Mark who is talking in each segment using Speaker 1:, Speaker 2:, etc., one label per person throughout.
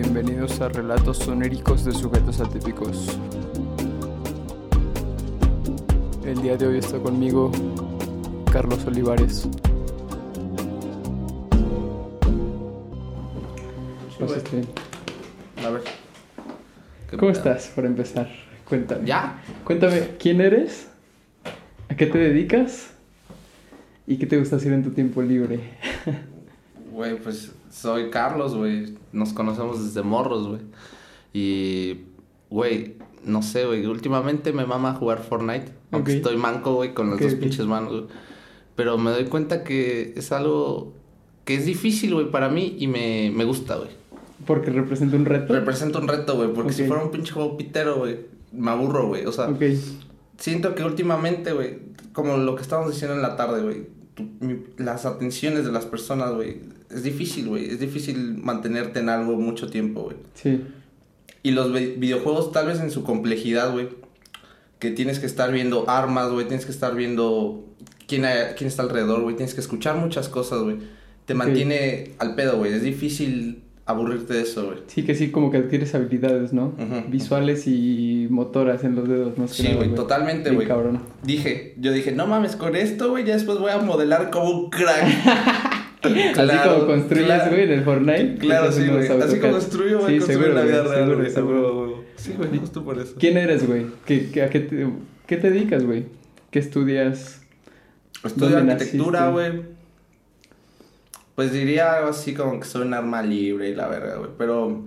Speaker 1: Bienvenidos a Relatos Sonéricos de Sujetos Atípicos. El día de hoy está conmigo Carlos Olivares.
Speaker 2: A ver. ¿Qué
Speaker 1: ¿Cómo estás, por empezar? Cuéntame.
Speaker 2: ¿Ya?
Speaker 1: Cuéntame, ¿quién eres? ¿A qué te dedicas? ¿Y qué te gusta hacer en tu tiempo libre?
Speaker 2: Güey, pues soy Carlos, güey. Nos conocemos desde morros, güey. Y, güey, no sé, güey. Últimamente me mama jugar Fortnite. Aunque estoy manco, güey, con las dos pinches manos, güey. Pero me doy cuenta que es algo que es difícil, güey, para mí y me, me gusta, güey.
Speaker 1: Porque representa un reto.
Speaker 2: Representa un reto, güey, porque si fuera un pinche juego pitero, güey, me aburro, güey. O sea, siento que últimamente, güey, como lo que estábamos diciendo en la tarde, güey, las atenciones de las personas, güey, es difícil, güey, es difícil mantenerte en algo mucho tiempo, güey.
Speaker 1: sí.
Speaker 2: Y los vi- videojuegos, tal vez en su complejidad, güey, que tienes que estar viendo armas, güey, tienes que estar viendo quién, hay- quién está alrededor, güey, tienes que escuchar muchas cosas, güey. Te mantiene al pedo, güey, es difícil aburrirte de eso, güey.
Speaker 1: Sí, que sí, como que adquieres habilidades, ¿no? Visuales y motoras en los dedos, más
Speaker 2: Sí, güey, totalmente, güey.
Speaker 1: cabrón.
Speaker 2: Dije, yo dije, no mames, con esto, güey, ya después voy a modelar como un crack.
Speaker 1: Así como construyes,
Speaker 2: claro.
Speaker 1: güey, en el Fortnite.
Speaker 2: Claro,
Speaker 1: estás
Speaker 2: sí, güey. Así como construyo, güey,
Speaker 1: Sí,
Speaker 2: construyo la vida
Speaker 1: güey,
Speaker 2: real. Sí, güey, justo por eso.
Speaker 1: ¿Quién eres, güey? ¿Qué, qué, a qué, te, qué te dedicas, güey? ¿Qué estudias?
Speaker 2: Estudio
Speaker 1: ¿Dónde
Speaker 2: arquitectura, güey. Pues diría algo así como que soy un arma libre y la verga, güey. Pero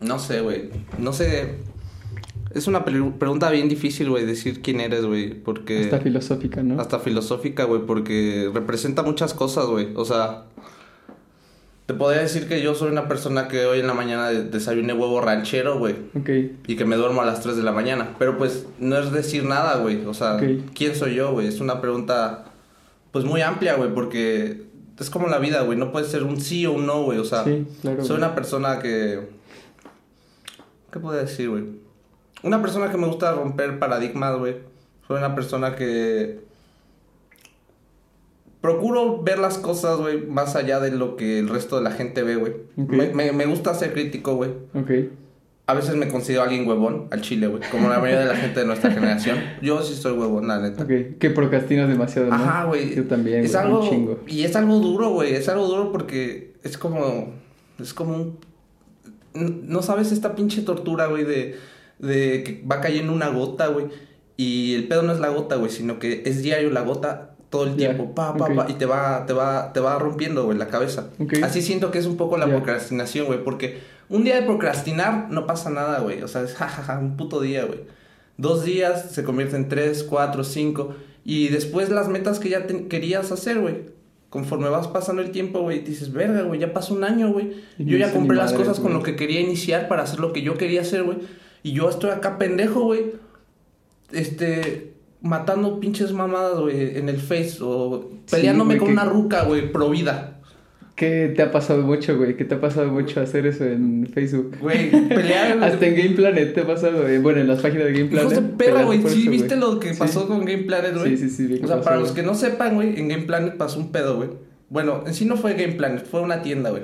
Speaker 2: no sé, güey. No sé. Es una pre- pregunta bien difícil, güey, decir quién eres, güey. Porque.
Speaker 1: Hasta filosófica, ¿no?
Speaker 2: Hasta filosófica, güey, porque representa muchas cosas, güey. O sea, te podría decir que yo soy una persona que hoy en la mañana de- desayuné huevo ranchero, güey.
Speaker 1: Ok,
Speaker 2: Y que me duermo a las 3 de la mañana. Pero pues no es decir nada, güey. O sea. ¿quién soy yo, güey? Es una pregunta pues muy amplia, güey, porque es como la vida, güey. No puede ser un sí o un no, güey. O sea,
Speaker 1: sí, claro.
Speaker 2: soy
Speaker 1: güey.
Speaker 2: una persona que... ¿Qué puedo decir, güey? Una persona que me gusta romper paradigmas, güey. Soy una persona que... Procuro ver las cosas, güey, más allá de lo que el resto de la gente ve, güey. Me, me, me gusta ser crítico, güey.
Speaker 1: Ok,
Speaker 2: A veces me considero alguien huevón al chile, güey. Como la mayoría de la gente de nuestra generación. Yo sí soy huevón, la neta.
Speaker 1: ok. Que procrastinas demasiado, ¿no?
Speaker 2: Ajá, güey.
Speaker 1: Yo también,
Speaker 2: Es algo.
Speaker 1: un chingo.
Speaker 2: Y es algo duro, güey. Es algo duro porque es como. Es como un. No sabes esta pinche tortura, güey, de, de que va cayendo una gota, güey. Y el pedo no es la gota, güey, sino que es diario la gota todo el tiempo. Pa, pa, pa. Y te va, te va, te va rompiendo, güey, la cabeza.
Speaker 1: Ok.
Speaker 2: Así siento que es un poco la
Speaker 1: Ya.
Speaker 2: procrastinación, güey. Porque un día de procrastinar no pasa nada, güey. O sea, es jajaja, un puto día, güey. Dos días se convierte en tres, cuatro, cinco. Y después las metas que ya te- querías hacer, güey. Conforme vas pasando el tiempo, güey, dices, verga, güey, ya pasó un año, güey. Yo ya compré las cosas con lo que quería iniciar para hacer lo que yo quería hacer, güey. Y yo estoy acá pendejo, güey. Este, matando pinches mamadas, güey, en el Face. O
Speaker 1: Sí,
Speaker 2: peleándome
Speaker 1: güey,
Speaker 2: con
Speaker 1: que-
Speaker 2: una ruca, güey, pro vida.
Speaker 1: ¿Qué te ha pasado mucho, güey? ¿Qué te ha pasado mucho hacer eso en Facebook?
Speaker 2: Güey, pelear.
Speaker 1: Hasta en Game Planet te ha pasado, güey. Bueno, en las páginas de Game Planet.
Speaker 2: De perra, güey. Sí,
Speaker 1: eso,
Speaker 2: ¿viste
Speaker 1: güey.
Speaker 2: lo que
Speaker 1: Sí.
Speaker 2: pasó con Game Planet, güey?
Speaker 1: Sí, sí, sí, que
Speaker 2: O sea,
Speaker 1: pasó,
Speaker 2: para
Speaker 1: güey.
Speaker 2: los que no sepan, güey, en Game Planet pasó un pedo, güey. Bueno, en sí no fue Game Planet, fue una tienda, güey.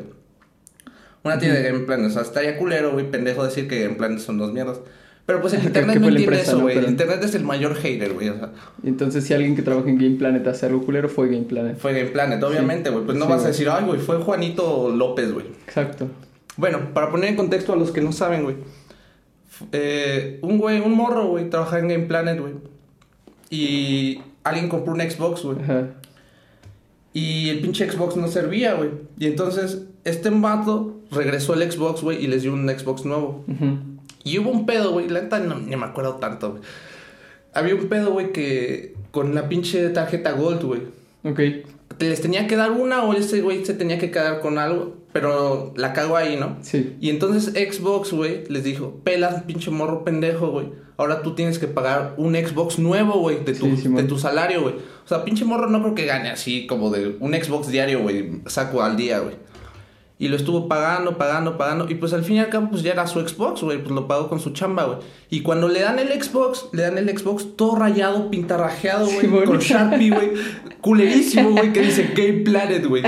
Speaker 2: Una tienda de Game Planet. O sea, estaría culero, güey, pendejo decir que Game Planet son dos mierdas. Pero pues el internet no entiende
Speaker 1: empresa,
Speaker 2: eso,
Speaker 1: ¿no?
Speaker 2: güey.
Speaker 1: Pero-
Speaker 2: El internet es el mayor hater, güey. O sea,
Speaker 1: Entonces, si alguien que trabaja en Game Planet hace algo culero, fue Game Planet.
Speaker 2: fue Game Planet, obviamente, güey. Pues no
Speaker 1: Sí,
Speaker 2: vas a decir, ay, güey, fue Juanito López, güey.
Speaker 1: Exacto.
Speaker 2: Bueno, para poner en contexto a los que no saben, güey. Eh, un güey, un morro, güey, trabajaba en Game Planet, güey. Y alguien compró un Xbox, güey.
Speaker 1: Ajá.
Speaker 2: Y el pinche Xbox no servía, güey. Y entonces este vato regresó el Xbox, güey, y les dio un Xbox nuevo.
Speaker 1: Ujú.
Speaker 2: Y hubo un pedo, güey. La neta no, ni me acuerdo tanto, güey. Había un pedo, güey, que con la pinche tarjeta Gold, güey.
Speaker 1: Ok.
Speaker 2: Les tenía que dar una o ese güey se tenía que quedar con algo. Pero la cago ahí, ¿no?
Speaker 1: Sí.
Speaker 2: Y entonces Xbox, güey, les dijo, pelas, pinche morro pendejo, güey. Ahora tú tienes que pagar un Xbox nuevo, güey, de, tu,
Speaker 1: Sí,
Speaker 2: de tu salario, güey. O sea, pinche morro no creo que gane así como de un Xbox diario, güey, saco al día, güey. Y lo estuvo pagando, pagando, pagando. Y pues al fin y al cabo, pues ya era su Xbox, güey. Pues lo pagó con su chamba, güey. Y cuando le dan el Xbox, le dan el Xbox todo rayado, pintarrajeado, güey.
Speaker 1: Sí,
Speaker 2: con Sharpie, güey. Culerísimo, güey, que dice Game Planet, güey.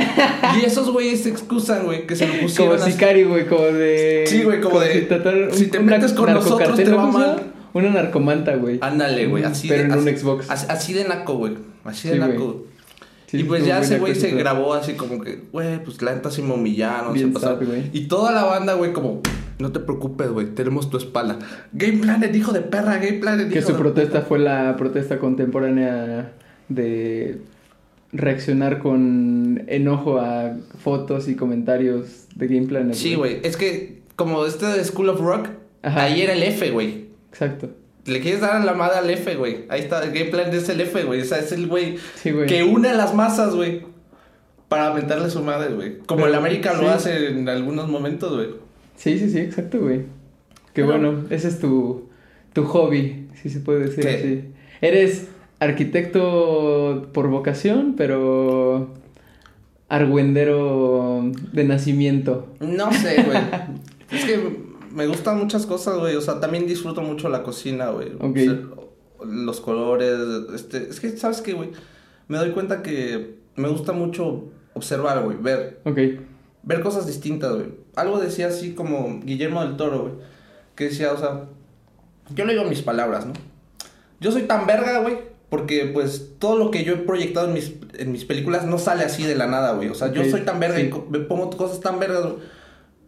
Speaker 2: Y esos güeyes se excusan, güey, que se lo pusieron
Speaker 1: Como
Speaker 2: así.
Speaker 1: sicario, güey, como de...
Speaker 2: Sí, güey, como de,
Speaker 1: si,
Speaker 2: te metes con nosotros, te va
Speaker 1: ¿no? ¿Cómo se
Speaker 2: mal.
Speaker 1: Una narcomanta, güey.
Speaker 2: Ándale, güey. Así
Speaker 1: Pero
Speaker 2: de,
Speaker 1: en un
Speaker 2: así-
Speaker 1: Xbox.
Speaker 2: Así, de naco, güey. Así de
Speaker 1: Sí,
Speaker 2: naco. güey.
Speaker 1: Sí,
Speaker 2: y pues ya ese güey se grabó así como que, güey, pues la neta sí me humillaron.
Speaker 1: Bien
Speaker 2: se
Speaker 1: güey.
Speaker 2: Y toda la banda, güey, como, no te preocupes, güey, tenemos tu espalda. Game Planet, hijo de perra, Game Planet,
Speaker 1: Que
Speaker 2: hijo
Speaker 1: su
Speaker 2: de-
Speaker 1: protesta fue la protesta contemporánea de reaccionar con enojo a fotos y comentarios de Game Planet.
Speaker 2: Sí, güey, es que como este de School of Rock,
Speaker 1: Ajá.
Speaker 2: ahí era el F, güey.
Speaker 1: Exacto.
Speaker 2: Le quieres dar a la madre al F, güey. Ahí está, el Game Planet es el F, güey. O sea, es el güey
Speaker 1: Sí,
Speaker 2: que une a las masas, güey. Para mentarle su madre, güey. Como
Speaker 1: Pero,
Speaker 2: el América
Speaker 1: sí.
Speaker 2: lo hace en algunos momentos, güey.
Speaker 1: Sí, sí, sí, exacto, güey. Que
Speaker 2: Pero-
Speaker 1: bueno, ese es tu, tu hobby, si se puede decir
Speaker 2: ¿Qué?
Speaker 1: así. Eres arquitecto por vocación, pero argüendero de nacimiento.
Speaker 2: No sé, güey. es que me gustan muchas cosas, güey. O sea, también disfruto mucho la cocina, güey.
Speaker 1: Ok.
Speaker 2: O sea, los colores, este... Es que, ¿sabes qué, güey? Me doy cuenta que me gusta mucho observar, güey. Ver.
Speaker 1: Ok,
Speaker 2: Ver cosas distintas, güey. Algo decía así como Guillermo del Toro, güey. Que decía, o sea... Yo le digo mis palabras, ¿no? Yo soy tan verga, güey. Porque, pues, todo lo que yo he proyectado en mis, en mis películas no sale así de la nada, güey. O sea, yo soy tan verga
Speaker 1: sí.
Speaker 2: y me pongo cosas tan vergas, güey.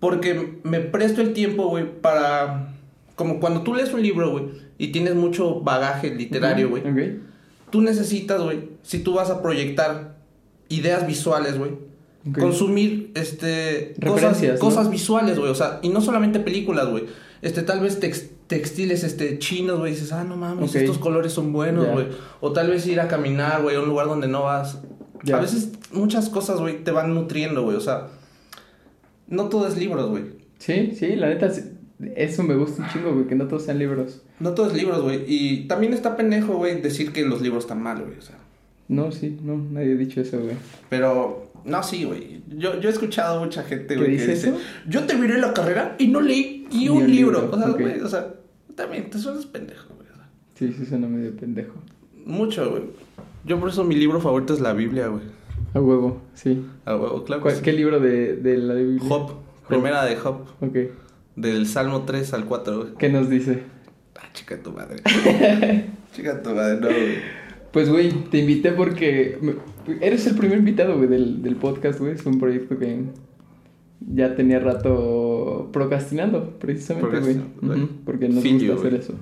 Speaker 2: Porque me presto el tiempo, güey, para... Como cuando tú lees un libro, güey, y tienes mucho bagaje literario, güey.
Speaker 1: Ok,
Speaker 2: Tú necesitas, güey, si tú vas a proyectar ideas visuales, güey. Consumir, este... Cosas, cosas visuales, güey. O sea, y no solamente películas, güey. Este, tal vez tex- textiles, este, chinos, güey. Dices, ah, no mames, estos colores son buenos, güey. O tal vez ir a caminar, güey, a un lugar donde no vas. A veces muchas cosas, güey, te van nutriendo, güey. O sea, no todo es libros, güey.
Speaker 1: Sí, sí, la neta, eso me gusta un chingo, güey, que no todos sean libros.
Speaker 2: No todo es libros, güey. Y también está pendejo, güey, decir que los libros están mal, güey. O sea,
Speaker 1: No, sí, no, nadie ha dicho eso, güey.
Speaker 2: pero... No, sí, güey. Yo, yo he escuchado a mucha gente,
Speaker 1: ¿Qué
Speaker 2: güey, que
Speaker 1: dice eso?
Speaker 2: Yo terminé la carrera y no leí ni,
Speaker 1: Ni
Speaker 2: un, libro.
Speaker 1: libro,
Speaker 2: O sea, güey, o sea... También te suenas pendejo, güey. o sea.
Speaker 1: Sí, sí, suena medio pendejo.
Speaker 2: Mucho, güey. Yo por eso mi libro favorito es la Biblia, güey.
Speaker 1: A huevo, sí.
Speaker 2: A huevo, claro. que
Speaker 1: ¿Cuál-
Speaker 2: sí.
Speaker 1: ¿Qué libro de, de la Biblia?
Speaker 2: Job. Primera de Job.
Speaker 1: Ok,
Speaker 2: Del Salmo 3 al 4, güey.
Speaker 1: ¿qué nos dice?
Speaker 2: Ah, chica tu madre. chica tu madre, no, güey.
Speaker 1: Pues, güey, te invité porque eres el primer invitado, güey, del, del podcast, güey. Es un proyecto que ya tenía rato procrastinando, precisamente, güey. Ujú,
Speaker 2: güey.
Speaker 1: porque nos
Speaker 2: Feel
Speaker 1: gusta
Speaker 2: you,
Speaker 1: hacer eso.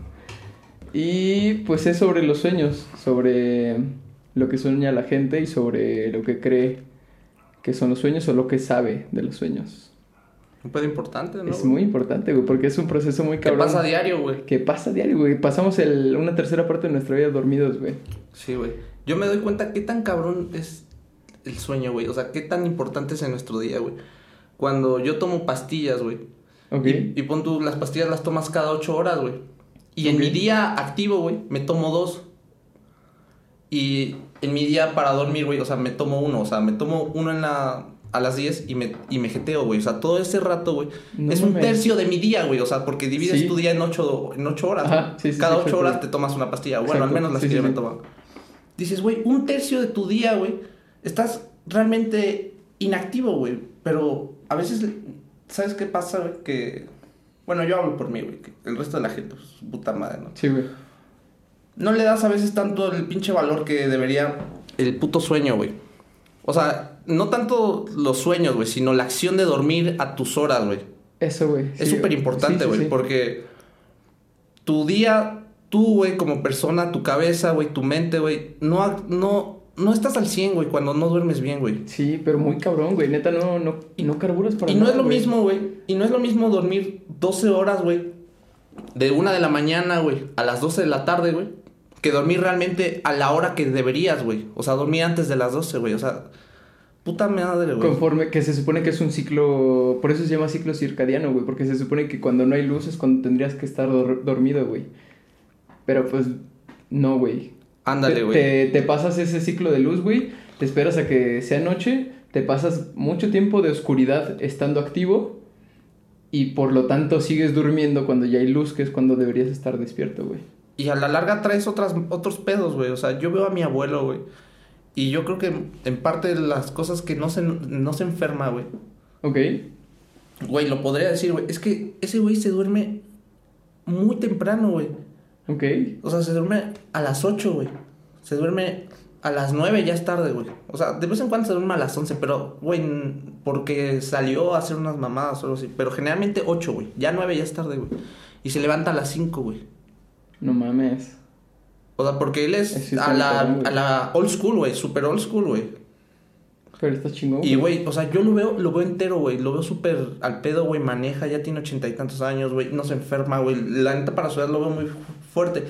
Speaker 1: Y pues es sobre los sueños, sobre lo que sueña la gente y sobre lo que cree que son los sueños o lo que sabe de los sueños.
Speaker 2: Un pedo importante, ¿no?
Speaker 1: Es muy importante, güey, porque es un proceso muy
Speaker 2: ¿Qué
Speaker 1: cabrón.
Speaker 2: pasa a diario, güey?
Speaker 1: Que pasa diario, güey. Pasamos el, una tercera parte de nuestra vida dormidos, güey.
Speaker 2: Sí, güey. Yo me doy cuenta qué tan cabrón es el sueño, güey. O sea, qué tan importante es en nuestro día, güey. Cuando yo tomo pastillas, güey.
Speaker 1: Ok.
Speaker 2: Y, y pon tú, las pastillas las tomas cada ocho horas, güey. Y en
Speaker 1: Ok.
Speaker 2: mi día activo, güey, me tomo dos. Y en mi día para dormir, güey, o sea, me tomo uno. O sea, me tomo uno en la, a las 10 y me, y me jeteo, güey. O sea, todo ese rato, güey.
Speaker 1: No
Speaker 2: es un tercio de mi día, güey. O sea, porque divides
Speaker 1: Sí.
Speaker 2: tu día en ocho, en ocho horas.
Speaker 1: Ajá,
Speaker 2: güey.
Speaker 1: sí, sí,
Speaker 2: Cada
Speaker 1: sí,
Speaker 2: ocho
Speaker 1: exacto.
Speaker 2: horas te tomas una pastilla. Bueno, al menos las que yo me tomo. Dices, güey, un tercio de tu día, güey, estás realmente inactivo, güey. Pero a veces, ¿sabes qué pasa, güey? Que, bueno, yo hablo por mí, güey. que El resto de la gente, pues, puta madre, ¿no?
Speaker 1: Sí, güey.
Speaker 2: No le das a veces tanto el pinche valor que debería el puto sueño, güey. O sea, no tanto los sueños, güey, sino la acción de dormir a tus horas, güey.
Speaker 1: Eso, güey.
Speaker 2: Es súper importante,
Speaker 1: sí,
Speaker 2: güey,
Speaker 1: sí.
Speaker 2: porque tu día, tú, güey, como persona, tu cabeza, güey, tu mente, güey, no, no, no estás al 100, güey, cuando no duermes bien, güey.
Speaker 1: Sí, pero muy cabrón, güey. Neta, no, no, no carburas para
Speaker 2: Y no es lo mismo, güey, y no es lo mismo dormir 12 horas, güey, de una de la mañana, güey, a las 12 de la tarde, güey, que dormir realmente a la hora que deberías, güey. O sea, dormir antes de las 12, güey, o sea, puta madre, güey.
Speaker 1: Conforme que se supone que es un ciclo, por eso se llama ciclo circadiano, güey, porque se supone que cuando no hay luz es cuando tendrías que estar dor- dormido, güey. Pero pues no, güey.
Speaker 2: Ándale,
Speaker 1: Te-
Speaker 2: güey.
Speaker 1: Te, te pasas ese ciclo de luz, güey, te esperas a que sea noche, te pasas mucho tiempo de oscuridad estando activo y por lo tanto sigues durmiendo cuando ya hay luz, que es cuando deberías estar despierto, güey.
Speaker 2: Y a la larga traes otras, otros pedos, güey. O sea, yo veo a mi abuelo, güey. Y yo creo que en parte de las cosas que no se, no se enferma, güey.
Speaker 1: Ok.
Speaker 2: Güey, lo podría decir, güey. Es que ese güey se duerme muy temprano, güey.
Speaker 1: Ok.
Speaker 2: O sea, se duerme a las 8, güey. Se duerme a las 9, ya es tarde, güey. O sea, de vez en cuando se duerme a las 11, pero, güey, porque salió a hacer unas mamadas o algo así. Pero generalmente 8, güey. Ya 9 ya es tarde, güey. Y se levanta a las 5, güey.
Speaker 1: No mames.
Speaker 2: O sea, porque él es a, la, a la old school, güey. Super old school, güey.
Speaker 1: Pero está chingón.
Speaker 2: Y, güey, o sea, yo lo veo, lo veo entero, güey. Lo veo súper al pedo, güey. Maneja, ya tiene ochenta y tantos años, güey. No se enferma, güey. La neta para su edad lo veo muy fu- fuerte.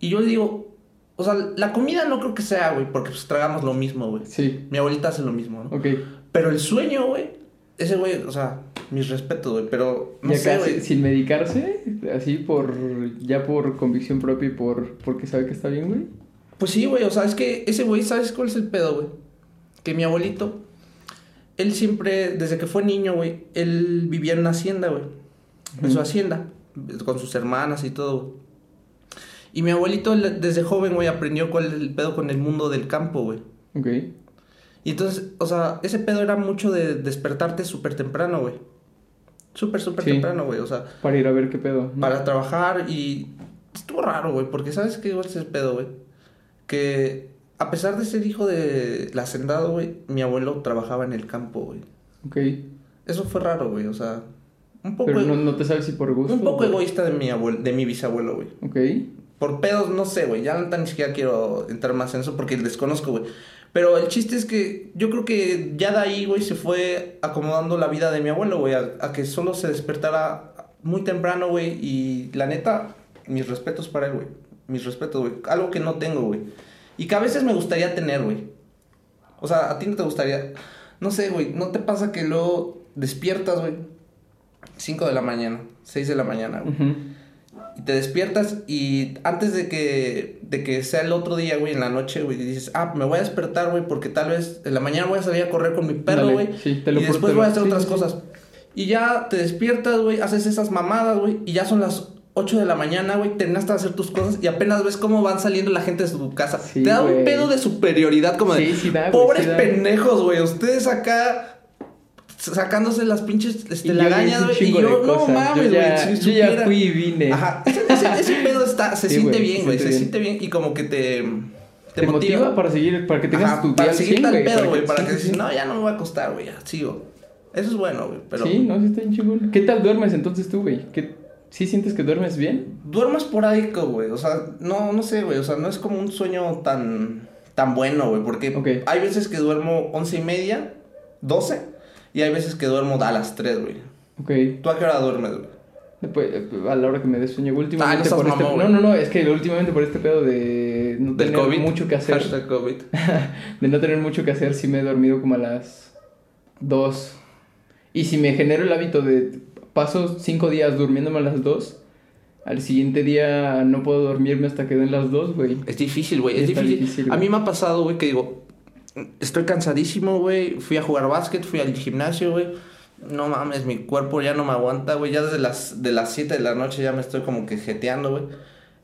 Speaker 2: Y yo le digo, o sea, la comida no creo que sea, güey, porque pues tragamos lo mismo, güey.
Speaker 1: Sí.
Speaker 2: Mi abuelita hace lo mismo, ¿no?
Speaker 1: Ok.
Speaker 2: Pero el sueño, güey, ese güey, o sea, mis respetos, güey. Pero no sé, güey.
Speaker 1: sin medicarse, así por ya por convicción propia y por porque sabe que está bien, güey.
Speaker 2: Pues sí, güey, o sea, es que ese güey, ¿sabes cuál es el pedo, güey? Que mi abuelito, él siempre, desde que fue niño, güey, él vivía en una hacienda, güey. En su hacienda, con sus hermanas y todo. güey. Y mi abuelito, desde joven, güey, aprendió cuál es el pedo con el mundo del campo, güey.
Speaker 1: Ok.
Speaker 2: Y entonces, o sea, ese pedo era mucho de despertarte súper temprano, güey. Súper, súper
Speaker 1: Sí.
Speaker 2: temprano, güey. O sea,
Speaker 1: Para ir a ver qué pedo. ¿no?
Speaker 2: para trabajar y estuvo raro, güey, porque sabes qué igual es el pedo, güey. Que a pesar de ser hijo del hacendado, güey, mi abuelo trabajaba en el campo, güey.
Speaker 1: Ok.
Speaker 2: Eso fue raro, güey, o sea, un poco,
Speaker 1: Pero no, no te sabes si por gusto.
Speaker 2: un poco
Speaker 1: o-
Speaker 2: egoísta de mi abuelo, de mi bisabuelo, güey.
Speaker 1: Ok.
Speaker 2: Por pedos, no sé, güey. Ya neta ni siquiera quiero entrar más en eso porque desconozco, güey. Pero el chiste es que yo creo que ya de ahí, güey, se fue acomodando la vida de mi abuelo, güey. A, que solo se despertara muy temprano, güey. Y la neta, mis respetos para él, güey. Mis respetos, güey. Algo que no tengo, güey. Y que a veces me gustaría tener, güey. O sea, a ti no te gustaría. No sé, güey. ¿No te pasa que luego despiertas, güey? 5 de la mañana, 6 de la mañana, güey.
Speaker 1: Ujú.
Speaker 2: Y te despiertas y antes de que, de que sea el otro día, güey, en la noche, güey, dices, ah, me voy a despertar, güey, porque tal vez en la mañana voy a salir a correr con mi perro, güey.
Speaker 1: sí, te
Speaker 2: y después
Speaker 1: te
Speaker 2: voy a hacer
Speaker 1: sí,
Speaker 2: otras
Speaker 1: sí,
Speaker 2: cosas. Y ya te despiertas, güey, haces esas mamadas, güey, y ya son las 8 de la mañana, güey, terminaste de hacer tus cosas y apenas ves cómo van saliendo la gente de su casa. Te da un pedo de superioridad como de,
Speaker 1: da, güey,
Speaker 2: pobres
Speaker 1: da.
Speaker 2: pendejos, güey, ustedes acá sacándose las pinches este,
Speaker 1: hice un
Speaker 2: güey, y yo, no mames, güey, si
Speaker 1: yo ya fui y vine.
Speaker 2: Ajá, ese, pedo está, se
Speaker 1: Sí,
Speaker 2: siente bien, güey, se
Speaker 1: siente
Speaker 2: siente
Speaker 1: bien.
Speaker 2: y como que te,
Speaker 1: Te, motiva, para seguir, para que tengas
Speaker 2: Ajá,
Speaker 1: tu
Speaker 2: para seguir
Speaker 1: 100,
Speaker 2: tal pedo, güey, para que dices, no, ya no me voy a acostar, güey, ya sigo. Eso es bueno, güey, pero
Speaker 1: Sí, no, sí está bien chingón. ¿Qué tal duermes entonces tú, güey? ¿Qué... ¿Sí sientes que duermes bien?
Speaker 2: duermo esporádico, güey, o sea, no, no sé, güey, o sea, no es como un sueño tan, tan bueno, güey, porque hay veces que duermo once y media, doce, y hay veces que duermo a las tres, güey.
Speaker 1: Ok.
Speaker 2: ¿Tú a qué hora duermes, güey?
Speaker 1: Después, eh, a la hora que me des sueño, últimamente
Speaker 2: Ah, no
Speaker 1: por este... No, no, no, es que últimamente por este pedo de no
Speaker 2: Del
Speaker 1: tener
Speaker 2: COVID.
Speaker 1: mucho que hacer,
Speaker 2: Hashtag COVID.
Speaker 1: de no tener mucho que hacer, sí me he dormido como a las 2. Y si me genero el hábito de paso 5 días durmiéndome a las 2, al siguiente día no puedo dormirme hasta que den las 2, güey.
Speaker 2: Es difícil, güey. Es difícil.
Speaker 1: difícil,
Speaker 2: a mí me ha pasado, güey, que digo, estoy cansadísimo, güey. Fui a jugar básquet, fui al gimnasio, güey. No mames, mi cuerpo ya no me aguanta, güey. Ya desde las, de las 7 de la noche ya me estoy como que jeteando, güey.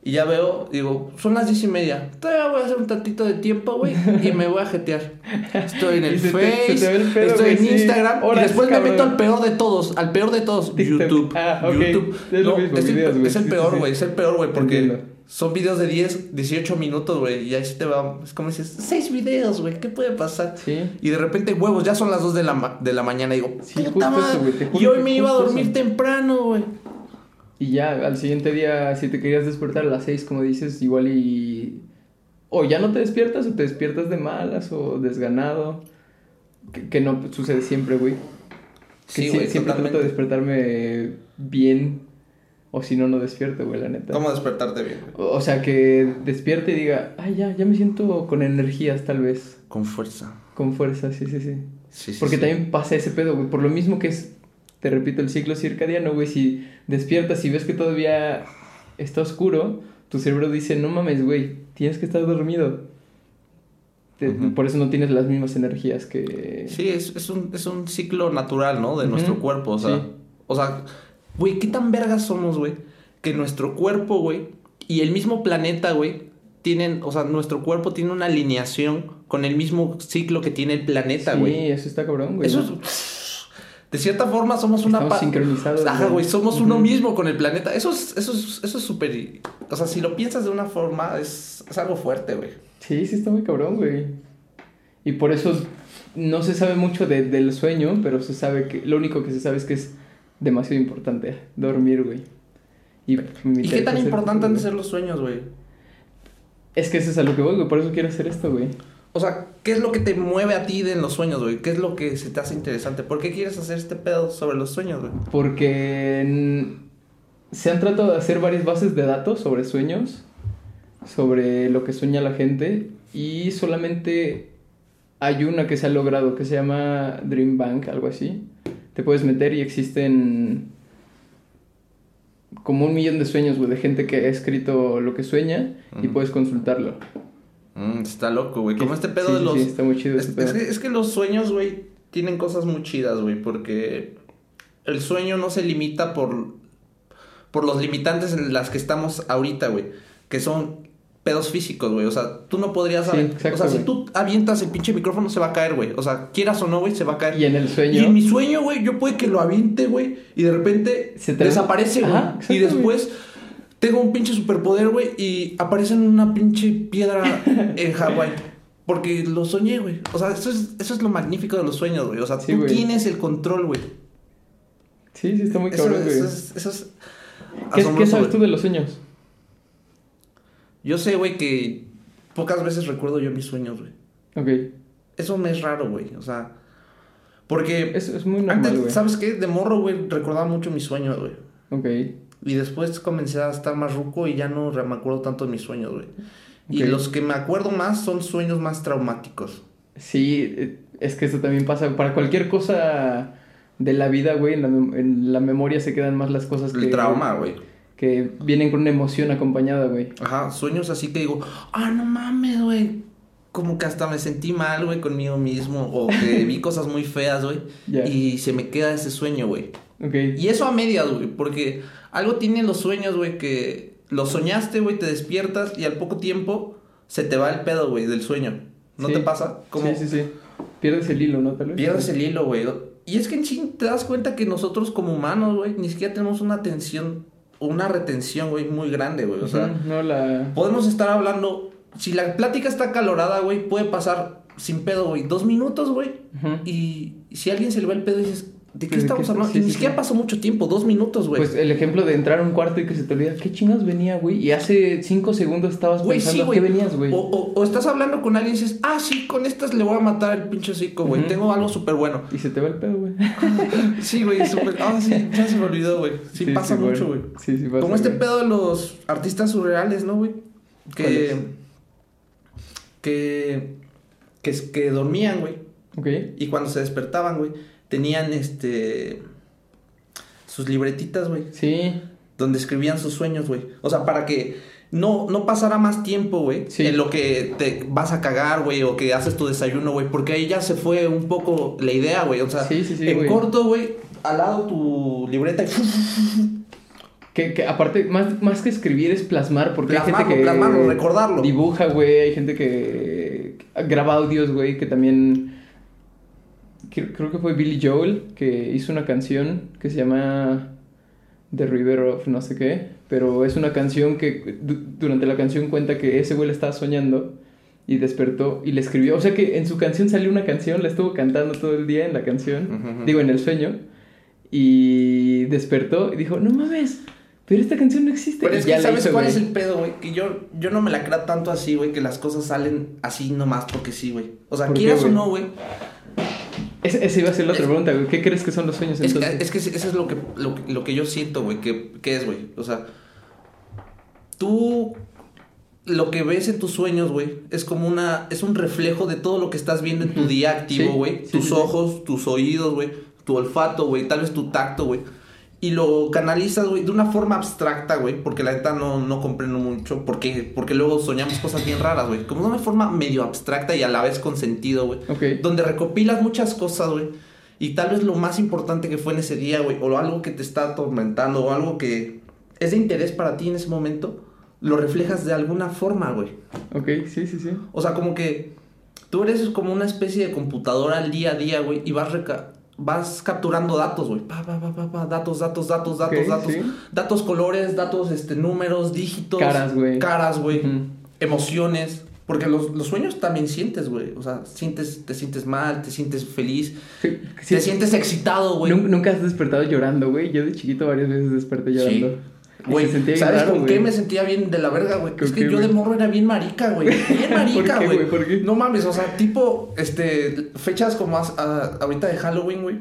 Speaker 2: Y ya veo, digo, son las diez y media. Todavía voy a hacer un tantito de tiempo, güey, y me voy a jetear. Estoy en el
Speaker 1: se te-
Speaker 2: Face,
Speaker 1: se te ve el pedo,
Speaker 2: estoy en
Speaker 1: sí.
Speaker 2: Instagram,
Speaker 1: Horas,
Speaker 2: y después
Speaker 1: cabrón.
Speaker 2: me meto al peor de todos, al peor de todos,
Speaker 1: TikTok.
Speaker 2: YouTube.
Speaker 1: Ah, ok.
Speaker 2: YouTube.
Speaker 1: Es lo
Speaker 2: No,
Speaker 1: mismo,
Speaker 2: es, el,
Speaker 1: videos, güey.
Speaker 2: es el
Speaker 1: sí,
Speaker 2: peor,
Speaker 1: sí.
Speaker 2: güey, es el peor, güey, porque
Speaker 1: Entiendo.
Speaker 2: Son videos de 10, 18 minutos, güey, y ahí te va, es como dices, 6 videos, güey, ¿qué puede pasar?
Speaker 1: Sí.
Speaker 2: Y de repente, huevos, ya son las 2 de la, de la mañana y digo,
Speaker 1: Sí,
Speaker 2: puta
Speaker 1: eso,
Speaker 2: madre,
Speaker 1: juro
Speaker 2: y hoy me iba a dormir
Speaker 1: eso.
Speaker 2: temprano, güey.
Speaker 1: Y ya, al siguiente día, si te querías despertar a las 6, como dices, igual y... O ya no te despiertas, o te despiertas de malas, o desganado. Que, que no sucede siempre, güey. Que
Speaker 2: Sí, güey,
Speaker 1: siempre trato de despertarme bien, o si no, no despierto, güey, la neta.
Speaker 2: ¿Cómo despertarte bien, güey?
Speaker 1: O sea, que despierte y diga, ay, ya, ya me siento con energías, tal vez.
Speaker 2: Con fuerza.
Speaker 1: Con fuerza, sí, sí, sí.
Speaker 2: Sí, sí,
Speaker 1: Porque
Speaker 2: sí.
Speaker 1: también pasa ese pedo, güey. Por lo mismo que es, te repito, el ciclo circadiano, güey. Si despiertas y ves que todavía está oscuro, tu cerebro dice, no mames, güey, tienes que estar dormido. Te-. Por eso no tienes las mismas energías que...
Speaker 2: Sí, es, es, un, es un ciclo natural, ¿no? De nuestro cuerpo, o sea.
Speaker 1: sí.
Speaker 2: O sea, güey, ¿qué tan vergas somos, güey? Que nuestro cuerpo, güey, y el mismo planeta, güey, tienen, o sea, nuestro cuerpo tiene una alineación con el mismo ciclo que tiene el planeta,
Speaker 1: Sí,
Speaker 2: güey.
Speaker 1: eso está cabrón, güey.
Speaker 2: Eso es. De cierta forma somos una
Speaker 1: Estamos
Speaker 2: pa-
Speaker 1: sincronizados,
Speaker 2: Ajá,
Speaker 1: güey.
Speaker 2: güey, somos uno mismo con el planeta. Eso es, eso es, eso es súper. O sea, si lo piensas de una forma, es, es algo fuerte, güey.
Speaker 1: Sí, sí está muy cabrón, güey. Y por eso no se sabe mucho de- del sueño, pero se sabe que... Lo único que se sabe es que es demasiado importante dormir, güey. Y,
Speaker 2: ¿Y qué tan importante han de ser los sueños, güey?
Speaker 1: Es que eso es a lo que voy, güey. Por eso quiero hacer esto, güey.
Speaker 2: O sea, ¿qué es lo que te mueve a ti de en los sueños, güey? ¿Qué es lo que se te hace interesante? ¿Por qué quieres hacer este pedo sobre los sueños, güey?
Speaker 1: Porque se han tratado de hacer varias bases de datos sobre sueños, sobre lo que sueña la gente, y solamente hay una que se ha logrado que se llama Dream Bank, algo así. Te puedes meter y existen como un millón de sueños, güey, de gente que ha escrito lo que sueña y puedes consultarlo.
Speaker 2: Mm, está loco, güey. Como este pedo
Speaker 1: sí,
Speaker 2: de los...
Speaker 1: sí, está muy chido
Speaker 2: Es,
Speaker 1: ese pedo.
Speaker 2: es que, es que los sueños, güey, tienen cosas muy chidas, güey, porque el sueño no se limita por, por los limitantes en las que estamos ahorita, güey, que son pedos físicos, güey. O sea, tú no podrías...
Speaker 1: Sí, exacto,
Speaker 2: o sea, si tú avientas el pinche micrófono, se va a caer, güey. O sea, quieras o no, güey, se va a caer.
Speaker 1: Y en el sueño...
Speaker 2: Y en mi sueño, güey, yo puede que lo aviente, güey, y de repente
Speaker 1: Se te-
Speaker 2: desaparece, güey. Y después tengo un pinche superpoder, güey, y aparece en una pinche piedra en Hawái. Porque lo soñé, güey. O sea, eso es, eso es lo magnífico de los sueños, güey. O sea,
Speaker 1: Sí,
Speaker 2: tú tienes el control, güey.
Speaker 1: Sí, sí, está muy cabrón, güey.
Speaker 2: eso es, eso es
Speaker 1: ¿Qué, sabes tú de los sueños?
Speaker 2: Yo sé, güey, que pocas veces recuerdo yo mis sueños, güey.
Speaker 1: Ok.
Speaker 2: Eso me es raro, güey. O sea, porque
Speaker 1: Es, es muy normal,
Speaker 2: antes. ¿sabes qué? De morro, güey, recordaba mucho mis sueños, güey.
Speaker 1: Ok.
Speaker 2: Y después comencé a estar más ruco y ya no me acuerdo tanto de mis sueños, güey. Y los que me acuerdo más son sueños más traumáticos.
Speaker 1: Sí, eh, es que eso también pasa. Para cualquier cosa de la vida, güey, en la, en la memoria se quedan más las cosas que...
Speaker 2: El trauma, güey.
Speaker 1: Que vienen con una emoción acompañada, güey.
Speaker 2: Ajá, sueños así que digo, ah, no mames, güey. Como que hasta me sentí mal, güey, conmigo mismo. O que vi cosas muy feas, güey. Y se me queda ese sueño, güey.
Speaker 1: Ok.
Speaker 2: Y eso a medias, güey. Porque algo tienen los sueños, güey, que lo soñaste, güey, te despiertas y al poco tiempo se te va el pedo, güey, del sueño. ¿No
Speaker 1: Sí.
Speaker 2: te pasa? Como
Speaker 1: Sí, sí, sí. Pierdes el hilo, ¿no? Tal vez.
Speaker 2: Pierdes el hilo, güey. Y es que en sí te das cuenta que nosotros como humanos, güey, ni siquiera tenemos una atención, una retención, güey, muy grande, güey. O sea,
Speaker 1: No, la...
Speaker 2: podemos estar hablando, si la plática está calorada, güey, puede pasar sin pedo, güey, dos minutos, güey. Y si a alguien se le va el pedo, dices, ¿de qué
Speaker 1: ¿De qué
Speaker 2: estamos
Speaker 1: está-
Speaker 2: hablando?
Speaker 1: sí,
Speaker 2: y ni
Speaker 1: sí,
Speaker 2: siquiera
Speaker 1: sí.
Speaker 2: pasó mucho tiempo, dos minutos, güey.
Speaker 1: Pues el ejemplo de entrar a un cuarto y que se te olvida, ¿qué chingas venía, güey? Y hace cinco segundos estabas
Speaker 2: Güey,
Speaker 1: pensando. ¿qué venías, güey?
Speaker 2: O, o- o estás hablando con alguien y dices, ah, sí, con estas le voy a matar el pinche hocico, güey. Tengo algo súper bueno.
Speaker 1: Y se te va el pedo, güey.
Speaker 2: Sí, güey, súper. Ah, sí, ya se me olvidó, güey. Sí, pasa mucho, güey.
Speaker 1: Sí, sí pasa.
Speaker 2: Como este pedo de los artistas surreales, ¿no, güey? Que, que. Que. Que dormían, güey.
Speaker 1: Ok.
Speaker 2: Y cuando se despertaban, güey, tenían este. Sus libretitas, güey.
Speaker 1: Sí.
Speaker 2: Donde escribían sus sueños, güey. O sea, para que no, no pasara más tiempo, güey.
Speaker 1: Sí.
Speaker 2: En lo que te vas a cagar, güey. O que haces tu desayuno, güey. Porque ahí ya se fue un poco la idea, güey. O sea,
Speaker 1: Sí,
Speaker 2: en corto, güey. Al lado tu libreta y.
Speaker 1: Que, que aparte, más, más que escribir es plasmar, porque hay
Speaker 2: Plasmarlo,
Speaker 1: gente que...
Speaker 2: plasmarlo, recordarlo.
Speaker 1: Dibuja, güey, hay gente que graba audios, güey, que también... Creo, creo que fue Billy Joel, que hizo una canción que se llama The River of no sé qué, pero es una canción que du- durante la canción cuenta que ese güey le estaba soñando y despertó y le escribió. O sea que en su canción salió una canción, la estuvo cantando todo el día en la canción, digo en el sueño, y despertó y dijo, no mames, pero esta canción no existe.
Speaker 2: Pero es que, ¿sabes
Speaker 1: hizo,
Speaker 2: cuál
Speaker 1: güey.
Speaker 2: es el pedo, güey? Que yo, yo no me la creo tanto así, güey, que las cosas salen así nomás porque sí, güey. O sea,
Speaker 1: ¿Por qué,
Speaker 2: quieras o no, güey.
Speaker 1: Ese, ese iba a ser la otra
Speaker 2: Es-
Speaker 1: pregunta, güey. ¿Qué crees que son los sueños
Speaker 2: Es,
Speaker 1: entonces?
Speaker 2: que- es que eso es lo que, lo, que- lo que yo siento, güey, que, que es, güey. O sea, tú lo que ves en tus sueños, güey, es como una, es un reflejo de todo lo que estás viendo en tu día activo, güey.
Speaker 1: sí,
Speaker 2: tus
Speaker 1: sí.
Speaker 2: ojos, tus oídos, güey, tu olfato, güey, tal vez tu tacto, güey. Y lo canalizas, güey, de una forma abstracta, güey, porque la neta no, no comprendo mucho, porque, porque luego soñamos cosas bien raras, güey, como de una forma medio abstracta y a la vez con sentido, güey,
Speaker 1: Ok.
Speaker 2: donde recopilas muchas cosas, güey, y tal vez lo más importante que fue en ese día, güey, o algo que te está atormentando, o algo que es de interés para ti en ese momento, lo reflejas de alguna forma, güey.
Speaker 1: Ok, sí, sí, sí.
Speaker 2: O sea, como que tú eres como una especie de computadora al día a día, güey, y vas reca- vas capturando datos, güey. Pa, pa, pa, pa, pa, datos, datos, datos, datos, datos.
Speaker 1: sí.
Speaker 2: Datos, colores, datos, este, números, dígitos.
Speaker 1: Caras, güey.
Speaker 2: Caras, güey. Emociones. Porque los, los sueños también sientes, güey. O sea, sientes, te sientes mal, te sientes feliz,
Speaker 1: Sí, sí.
Speaker 2: te sientes excitado, güey.
Speaker 1: Nun- Nunca has despertado llorando, güey. Yo de chiquito varias veces desperté llorando.
Speaker 2: Güey,
Speaker 1: se
Speaker 2: ¿sabes
Speaker 1: raro,
Speaker 2: con
Speaker 1: güey.
Speaker 2: qué me sentía bien de la verga, güey?
Speaker 1: ¿Con
Speaker 2: Es que
Speaker 1: qué,
Speaker 2: yo de morro era bien marica, güey. Bien marica,
Speaker 1: ¿Por qué,
Speaker 2: güey.
Speaker 1: güey? ¿Por qué?
Speaker 2: No mames, o sea, tipo, este, fechas como a- ahorita de Halloween, güey.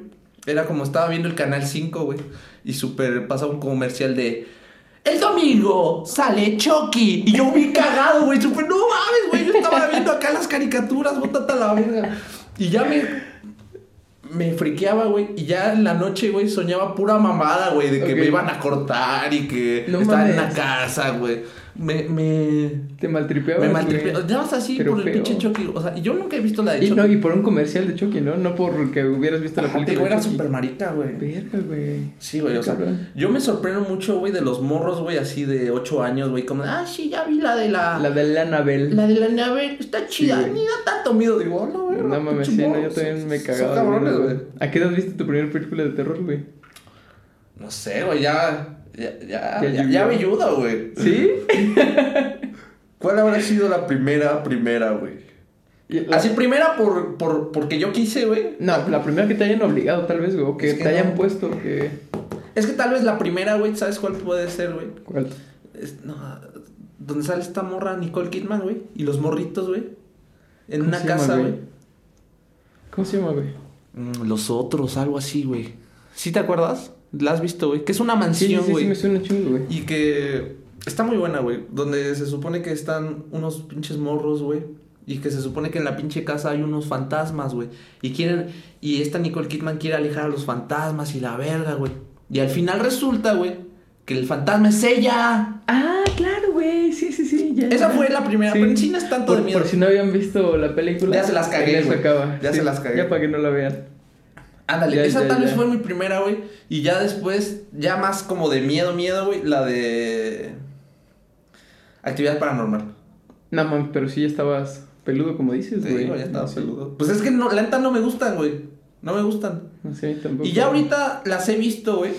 Speaker 2: Era como estaba viendo el canal 5, güey. Y súper pasaba un comercial de. El domingo sale Chucky. Y yo vi cagado, güey. Súper, no mames, güey. Yo estaba viendo acá las caricaturas, bótate a la verga. Y ya me. Me friqueaba, güey. Y ya en la noche, güey, soñaba pura mamada, güey. De que me iban a cortar y que
Speaker 1: No
Speaker 2: estaba en la casa, güey. Me. Me.
Speaker 1: Te maltripeabas,
Speaker 2: Me
Speaker 1: güey.
Speaker 2: maltripeaba. Nada más así por el
Speaker 1: feo.
Speaker 2: pinche Chucky. O sea, y yo nunca he visto la de
Speaker 1: Y,
Speaker 2: Chucky.
Speaker 1: no, y por un comercial de Chucky, ¿no? No por que hubieras visto la
Speaker 2: Ajá, te
Speaker 1: película. de
Speaker 2: era súper marica, güey.
Speaker 1: Verga, güey.
Speaker 2: Sí, güey, o sea,
Speaker 1: Cabrón.
Speaker 2: yo me sorprendo mucho, güey, de los morros, güey, así de 8 años, güey, como, ah, sí, ya vi la de la...
Speaker 1: La de la Anabel.
Speaker 2: La de la nave, está chida,
Speaker 1: güey.
Speaker 2: ni da tanto miedo, digo, "Ah, no,
Speaker 1: No mames, sí, no, yo también me cagaba.
Speaker 2: Son cabrones, güey.
Speaker 1: ¿A qué edad viste tu primera película de terror, güey?
Speaker 2: No sé, güey, ya, ya, ya,
Speaker 1: Ya
Speaker 2: ya,
Speaker 1: llovió.
Speaker 2: ya velluda, güey.
Speaker 1: ¿Sí?
Speaker 2: ¿Cuál habrá sido la primera, primera, güey?
Speaker 1: La-
Speaker 2: Así, primera por, por, porque yo quise, güey.
Speaker 1: No, la primera que te hayan obligado, tal vez, güey. O que,
Speaker 2: Es que
Speaker 1: te hayan
Speaker 2: no.
Speaker 1: puesto que.
Speaker 2: Es que tal vez la primera, güey, ¿sabes cuál puede ser, güey?
Speaker 1: ¿Cuál?
Speaker 2: Es- no, donde sale esta morra Nicole Kidman, güey. Y los morritos, güey. En
Speaker 1: ¿Cómo
Speaker 2: una casa,
Speaker 1: güey?
Speaker 2: güey.
Speaker 1: ¿Cómo se llama, güey?
Speaker 2: Mm, los otros, algo así, güey. ¿Sí te acuerdas? ¿La has visto, güey? Que es una
Speaker 1: Sí, sí,
Speaker 2: mansión,
Speaker 1: sí,
Speaker 2: güey.
Speaker 1: sí, me suena chingo, güey.
Speaker 2: Y que está muy buena, güey. Donde se supone que están unos pinches morros, güey. Y que se supone que en la pinche casa hay unos fantasmas, güey. Y quieren. Y esta Nicole Kidman quiere alejar a los fantasmas y la verga, güey. Y al final resulta, güey, que el fantasma es ella.
Speaker 1: Ah, claro, güey. Sí, sí, sí. Ya,
Speaker 2: Esa fue la primera, pero en sí no es tanto
Speaker 1: por,
Speaker 2: de miedo.
Speaker 1: Por si no habían visto la película.
Speaker 2: Ya se las cagué,
Speaker 1: acaba.
Speaker 2: Ya se las cagué.
Speaker 1: Ya para que no la vean.
Speaker 2: Ándale,
Speaker 1: Ya,
Speaker 2: esa
Speaker 1: ya,
Speaker 2: tal vez fue mi primera, güey. Y ya después, ya más como de miedo, miedo, güey, la de. Actividad paranormal.
Speaker 1: No, mames, pero sí ya estabas peludo, como dices, güey.
Speaker 2: digo, ya estaba
Speaker 1: Sí.
Speaker 2: peludo. Pues es que no, la neta no me gustan, güey. No me gustan.
Speaker 1: Sé, tampoco.
Speaker 2: Y ya ahorita las he visto, güey.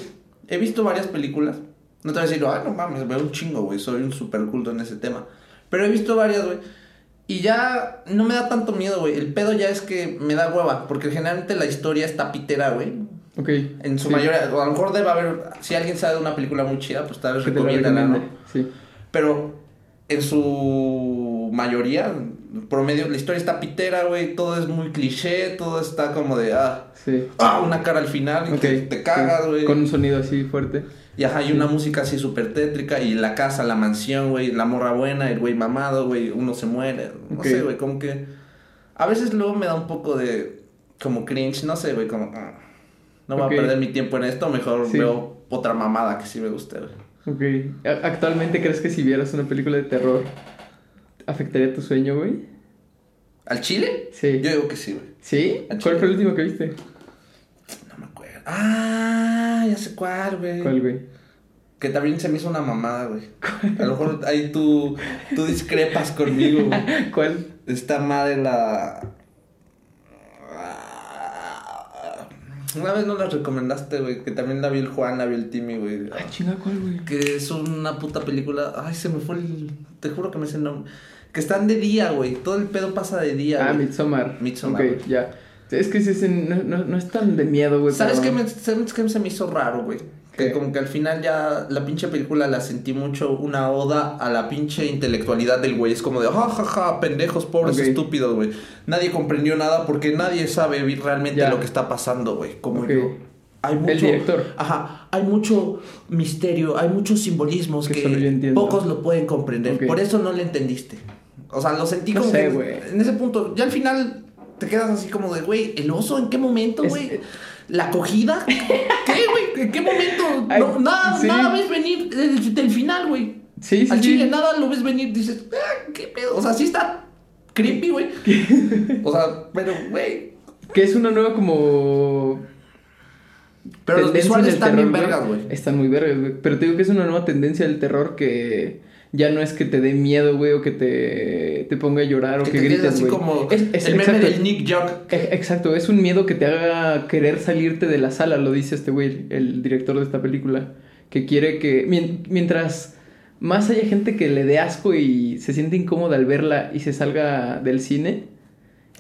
Speaker 2: He visto varias películas. No te voy a decir, ay, no mames, veo un chingo, güey. Soy un super culto en ese tema. Pero he visto varias, güey. Y ya no me da tanto miedo, güey. El pedo ya es que me da hueva. Porque generalmente la historia está pitera, güey.
Speaker 1: Ok.
Speaker 2: En su
Speaker 1: sí,
Speaker 2: mayoría, o a lo mejor debe haber, si alguien sabe de una película muy chida, pues tal vez recomiéndala, ¿no?
Speaker 1: Sí.
Speaker 2: Pero en su mayoría, promedio, la historia está pitera, güey, todo es muy cliché, todo está como de, ah,
Speaker 1: Sí.
Speaker 2: ah, una cara al final y
Speaker 1: Ok,
Speaker 2: te, te cagas,
Speaker 1: sí.
Speaker 2: güey.
Speaker 1: Con un sonido así fuerte.
Speaker 2: Y ajá, hay una música así súper tétrica y la casa, la mansión, güey, la morra buena, el güey mamado, güey, uno se muere, no sé, güey, como que... A veces luego me da un poco de, como cringe, no sé, güey, como... ah, no voy a perder mi tiempo en esto, mejor
Speaker 1: Sí.
Speaker 2: veo otra mamada que sí me guste, güey.
Speaker 1: Ok. ¿Actualmente crees que si vieras una película de terror afectaría tu sueño, güey?
Speaker 2: ¿Al chile?
Speaker 1: Sí.
Speaker 2: Yo digo que sí, güey.
Speaker 1: ¿Sí? ¿Cuál fue el último que viste?
Speaker 2: No. Ah, ya sé cuál, güey.
Speaker 1: ¿Cuál, güey?
Speaker 2: Que también se me hizo una mamada, güey. A lo mejor ahí tú, tú discrepas conmigo, güey.
Speaker 1: ¿Cuál?
Speaker 2: Esta madre la... Una vez nos la recomendaste, güey. Que también la vi el Juan, la vi el Timmy, güey.
Speaker 1: Ah, chinga, ¿cuál, güey?
Speaker 2: Que es una puta película. Ay, se me fue el. Te juro que me sé el nombre. Que están de día, güey. Todo el pedo pasa de día.
Speaker 1: Ah,
Speaker 2: güey.
Speaker 1: Midsommar.
Speaker 2: Midsommar.
Speaker 1: Ok, ya. Es que sí, sí, no, no, no es tan de miedo, güey.
Speaker 2: ¿Sabes qué, me, ¿Sabes qué se me hizo raro, güey? Que como que al final ya la pinche película la sentí mucho una oda a la pinche intelectualidad del güey. Es como de, ja, ja, ja, pendejos, pobres, estúpidos, güey. Nadie comprendió nada porque nadie sabe realmente
Speaker 1: Ya.
Speaker 2: lo que está pasando, güey. Como
Speaker 1: Ok.
Speaker 2: yo. Hay mucho,
Speaker 1: El director.
Speaker 2: Ajá, hay mucho misterio, hay muchos simbolismos
Speaker 1: Que
Speaker 2: pocos lo pueden comprender. Por eso no le entendiste. O sea, lo sentí
Speaker 1: No
Speaker 2: como
Speaker 1: sé,
Speaker 2: que
Speaker 1: güey.
Speaker 2: en ese punto, ya al final te quedas así como de, güey, ¿el oso en qué momento,
Speaker 1: Es-
Speaker 2: güey? ¿La acogida? ¿Qué, güey? ¿En qué momento?
Speaker 1: Ay,
Speaker 2: No, nada,
Speaker 1: sí.
Speaker 2: nada ves venir del, del final, güey.
Speaker 1: Sí, sí,
Speaker 2: Al
Speaker 1: sí.
Speaker 2: chile nada lo ves venir, dices, ah, ¿qué pedo? O sea, sí está creepy, güey. O sea, pero, güey.
Speaker 1: Que es una nueva como...
Speaker 2: Pero los visuales están bien
Speaker 1: terror,
Speaker 2: vergas, güey.
Speaker 1: Están muy vergas, güey. Pero te digo que es una nueva tendencia del terror que ya no es que te dé miedo, güey, o que te, te ponga a llorar o
Speaker 2: Que
Speaker 1: grites,
Speaker 2: así
Speaker 1: güey.
Speaker 2: como
Speaker 1: Es- es-
Speaker 2: el meme
Speaker 1: exacto.
Speaker 2: del Nick Jog.
Speaker 1: E- Exacto, es un miedo que te haga querer salirte de la sala, lo dice este güey, el director de esta película. Que quiere que. mien- Mientras más haya gente que le dé asco y se siente incómoda al verla y se salga del cine,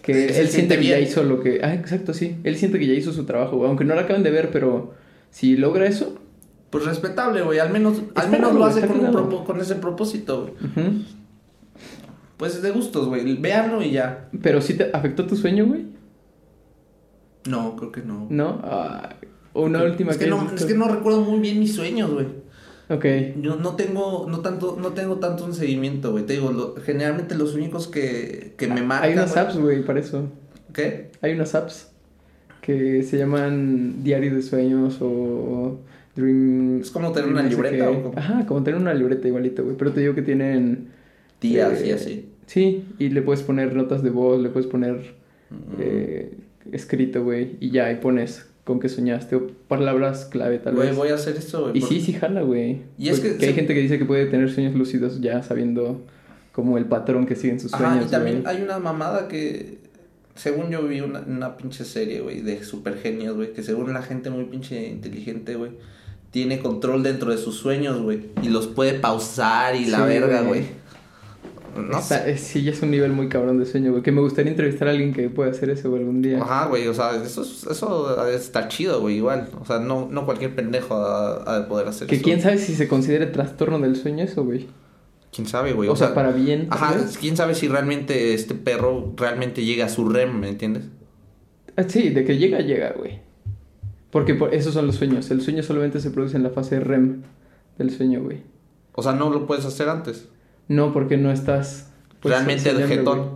Speaker 1: que él
Speaker 2: siente
Speaker 1: siente que ya hizo lo que. Ah, exacto, sí. Él siente que ya hizo su trabajo, güey. Aunque no lo acaben de ver, pero si logra eso.
Speaker 2: Pues respetable, güey. Al menos, al menos lo hace con, un ese propósito, güey. Pues de gustos, güey. Véanlo y ya.
Speaker 1: Pero sí te afectó tu sueño, güey.
Speaker 2: No, creo que no.
Speaker 1: ¿No? Ah, una última
Speaker 2: es que,
Speaker 1: hayas
Speaker 2: no, es que no recuerdo muy bien mis sueños, güey.
Speaker 1: Ok.
Speaker 2: Yo no tengo, no tanto, no tengo tanto un seguimiento, güey. Te digo, lo- generalmente los únicos que, que me marcan.
Speaker 1: Hay unas apps, güey, para eso.
Speaker 2: ¿Qué?
Speaker 1: Hay unas apps que se llaman Diario de Sueños o Dream.
Speaker 2: Es como tener una
Speaker 1: no
Speaker 2: libreta o como-
Speaker 1: Ajá, como tener una libreta igualito, güey. Pero te digo que tienen.
Speaker 2: Días y
Speaker 1: eh,
Speaker 2: así.
Speaker 1: Sí, y le puedes poner notas de voz, le puedes poner
Speaker 2: Mm.
Speaker 1: eh, escrito, güey. Y ya, y pones con qué soñaste o palabras clave, tal
Speaker 2: Güey,
Speaker 1: vez.
Speaker 2: voy a hacer esto.
Speaker 1: Y sí, sí jala, güey.
Speaker 2: Y es que
Speaker 1: hay gente que dice que puede tener sueños lúcidos ya sabiendo como el patrón que siguen sus sueños,
Speaker 2: Ajá, y también hay una mamada que, según yo vi una, una pinche serie, güey, de super genios, güey, que según la gente muy pinche inteligente, güey, tiene control dentro de sus sueños, güey, y los puede pausar y la verga,
Speaker 1: güey.
Speaker 2: No
Speaker 1: Está-
Speaker 2: sé.
Speaker 1: sí, ya es un nivel muy cabrón de sueño, güey. Que me gustaría entrevistar a alguien que pueda hacer eso güey, algún día.
Speaker 2: Ajá, güey, o sea, eso, es- eso está chido, güey, igual. O sea, no, no cualquier pendejo ha, ha de poder hacer
Speaker 1: Que
Speaker 2: eso.
Speaker 1: quién sabe si se considere trastorno del sueño eso, güey.
Speaker 2: ¿Quién sabe, güey?
Speaker 1: O, sea, para bien.
Speaker 2: Ajá,
Speaker 1: vez.
Speaker 2: quién sabe si realmente este perro realmente llega a su REM, ¿me entiendes?
Speaker 1: Ah, Sí, de que llega, llega, güey. Porque por- esos son los sueños. El sueño solamente se produce en la fase REM del sueño, güey.
Speaker 2: O sea, no lo puedes hacer antes.
Speaker 1: No, porque no estás... pues,
Speaker 2: Realmente
Speaker 1: soñando,
Speaker 2: jetón.
Speaker 1: güey.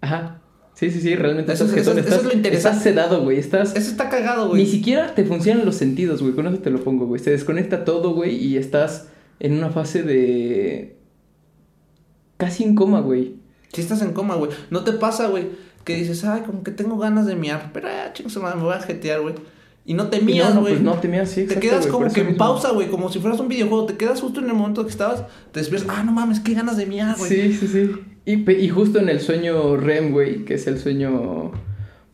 Speaker 1: Ajá. Sí, sí, sí, realmente
Speaker 2: Eso
Speaker 1: estás
Speaker 2: es- eso
Speaker 1: jetón.
Speaker 2: eso
Speaker 1: estás,
Speaker 2: es lo interesante.
Speaker 1: estás sedado, güey. Estás...
Speaker 2: Eso está cagado, güey.
Speaker 1: Ni siquiera te funcionan los sentidos, güey. Con eso te lo pongo, güey. Se desconecta todo, güey. Y estás en una fase de... Casi en coma, güey.
Speaker 2: Si estás en coma, güey. No te pasa, güey, que dices, ay, como que tengo ganas de miar. Pero, ah, chingos, madre, me voy a jetear, güey. Y no te
Speaker 1: Y
Speaker 2: mías,
Speaker 1: no, no,
Speaker 2: güey.
Speaker 1: pues no te mías, sí,
Speaker 2: Te
Speaker 1: exacto,
Speaker 2: quedas
Speaker 1: güey,
Speaker 2: como
Speaker 1: por
Speaker 2: que en
Speaker 1: mismo.
Speaker 2: pausa, güey. Como si fueras un videojuego. Te quedas justo en el momento que estabas. Te despiertas. Ah, no mames, qué ganas de miar, güey.
Speaker 1: Sí, sí, sí. Y, y justo en el sueño REM, güey, que es el sueño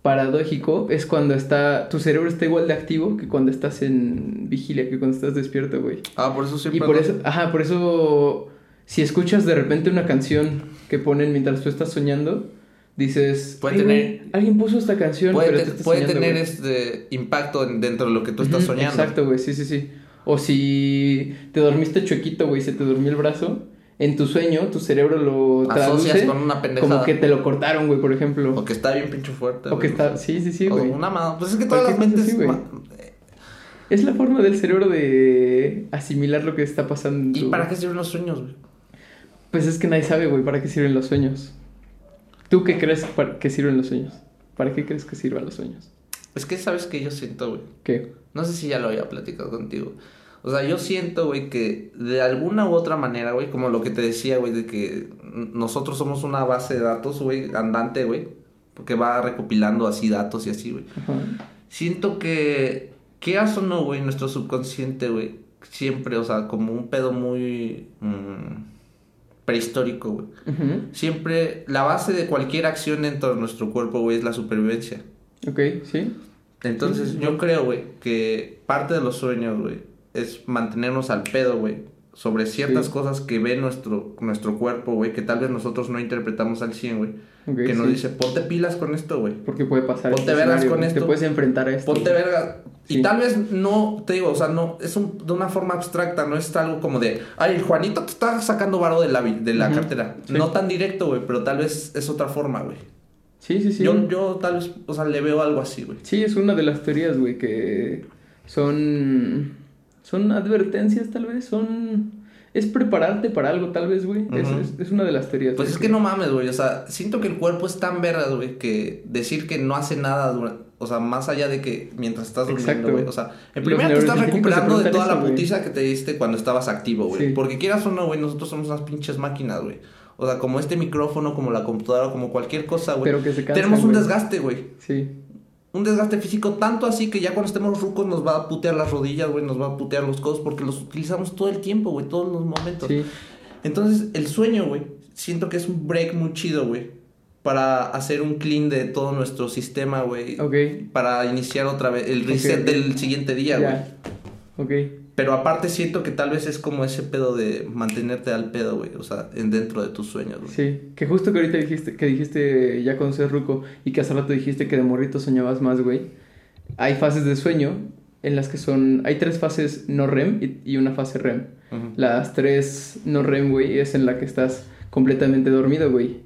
Speaker 1: paradójico, es cuando está, tu cerebro está igual de activo que cuando estás en vigilia, que cuando estás despierto, güey.
Speaker 2: Ah, por eso
Speaker 1: Y
Speaker 2: siempre.
Speaker 1: por
Speaker 2: ando-
Speaker 1: eso, ajá, por eso, si escuchas de repente una canción que ponen mientras tú estás soñando, dices,
Speaker 2: Puede
Speaker 1: "Ay, güey,
Speaker 2: tener-
Speaker 1: alguien puso esta canción,
Speaker 2: Puede,
Speaker 1: pero
Speaker 2: te-
Speaker 1: tú estás
Speaker 2: puede
Speaker 1: soñando,
Speaker 2: tener
Speaker 1: güey".
Speaker 2: este impacto en- dentro de lo que tú estás soñando.
Speaker 1: Exacto, güey, sí, sí, sí. O si te dormiste chuequito, güey, se te durmió el brazo, en tu sueño tu cerebro lo
Speaker 2: Asocias
Speaker 1: traduce
Speaker 2: con una pendejada.
Speaker 1: como que te lo cortaron, güey, por ejemplo.
Speaker 2: O que está bien pinche fuerte.
Speaker 1: O que está, sí, sí, sí,
Speaker 2: O
Speaker 1: güey.
Speaker 2: una mano. Pues es que todas las mentes.
Speaker 1: así, güey.
Speaker 2: ma-
Speaker 1: Es la forma del cerebro de asimilar lo que está pasando.
Speaker 2: ¿Y para qué sirven los sueños, güey?
Speaker 1: Pues es que nadie sabe, güey, para qué sirven los sueños. ¿Tú qué crees que sirven los sueños? ¿Para qué crees que sirvan los sueños?
Speaker 2: Es que sabes que yo siento, güey.
Speaker 1: ¿Qué?
Speaker 2: No sé si ya lo había platicado contigo. O sea, yo siento, güey, que de alguna u otra manera, güey, como lo que te decía, güey, de que nosotros somos una base de datos, güey, andante, güey, porque va recopilando así datos y así, güey.
Speaker 1: Ajá.
Speaker 2: Siento que, quieras o no, güey, nuestro subconsciente, güey, siempre, o sea, como un pedo muy mm, prehistórico, güey. Siempre, la base de cualquier acción dentro de nuestro cuerpo, güey, es la supervivencia.
Speaker 1: Ok, sí.
Speaker 2: Entonces,
Speaker 1: Sí.
Speaker 2: yo creo, güey, que parte de los sueños, güey, es mantenernos al pedo, güey, sobre ciertas
Speaker 1: Sí.
Speaker 2: cosas que ve nuestro, nuestro cuerpo, güey, que tal vez nosotros no interpretamos al 100, güey. Que nos
Speaker 1: sí.
Speaker 2: dice, ponte pilas con esto, güey.
Speaker 1: Porque puede pasar.
Speaker 2: Ponte
Speaker 1: este
Speaker 2: vergas con esto.
Speaker 1: Te puedes enfrentar a esto.
Speaker 2: Ponte
Speaker 1: güey.
Speaker 2: verga. Y tal vez no, te digo, o sea, no, es un- de una forma abstracta, no es algo como de, ay, el Juanito te está sacando varo de la, de la cartera. No tan directo, güey, pero tal vez es otra forma, güey.
Speaker 1: Sí, sí, sí.
Speaker 2: Yo, yo tal vez, o sea, le veo algo así, güey.
Speaker 1: Sí, es una de las teorías, güey, que son. Son advertencias, tal vez. Son. es prepararte para algo, tal vez, güey. Es- es, es una de las teorías.
Speaker 2: Pues es que no mames, güey. O sea, siento que el cuerpo es tan vergas, güey, que decir que no hace nada durante. O sea, más allá de que mientras estás durmiendo, güey. O sea, en primera te estás recuperando de toda la
Speaker 1: eso,
Speaker 2: putiza que te diste cuando estabas activo, güey.
Speaker 1: Sí.
Speaker 2: Porque quieras o no, güey, nosotros somos unas pinches máquinas, güey. O sea, como este micrófono, como la computadora, como cualquier cosa, güey.
Speaker 1: Pero que se cansan,
Speaker 2: Tenemos un desgaste, güey.
Speaker 1: Sí.
Speaker 2: Un desgaste físico tanto así que ya cuando estemos rucos nos va a putear las rodillas, güey, nos va a putear los codos porque los utilizamos todo el tiempo, güey, todos los momentos.
Speaker 1: Sí.
Speaker 2: Entonces, el sueño, güey, siento que es un break muy chido, güey, para hacer un clean de todo nuestro sistema, güey.
Speaker 1: Ok.
Speaker 2: Para iniciar otra vez el reset del siguiente día, güey.
Speaker 1: Ok.
Speaker 2: Pero aparte siento que tal vez es como ese pedo de mantenerte al pedo, güey, o sea, en dentro de tus sueños, güey.
Speaker 1: Sí. Que justo que ahorita dijiste, que dijiste ya cuando seas ruco y que hace rato dijiste que de morrito soñabas más, güey. Hay fases de sueño en las que son. Hay tres fases no REM y, y una fase REM. Las tres no REM, güey, es en la que estás completamente dormido, güey.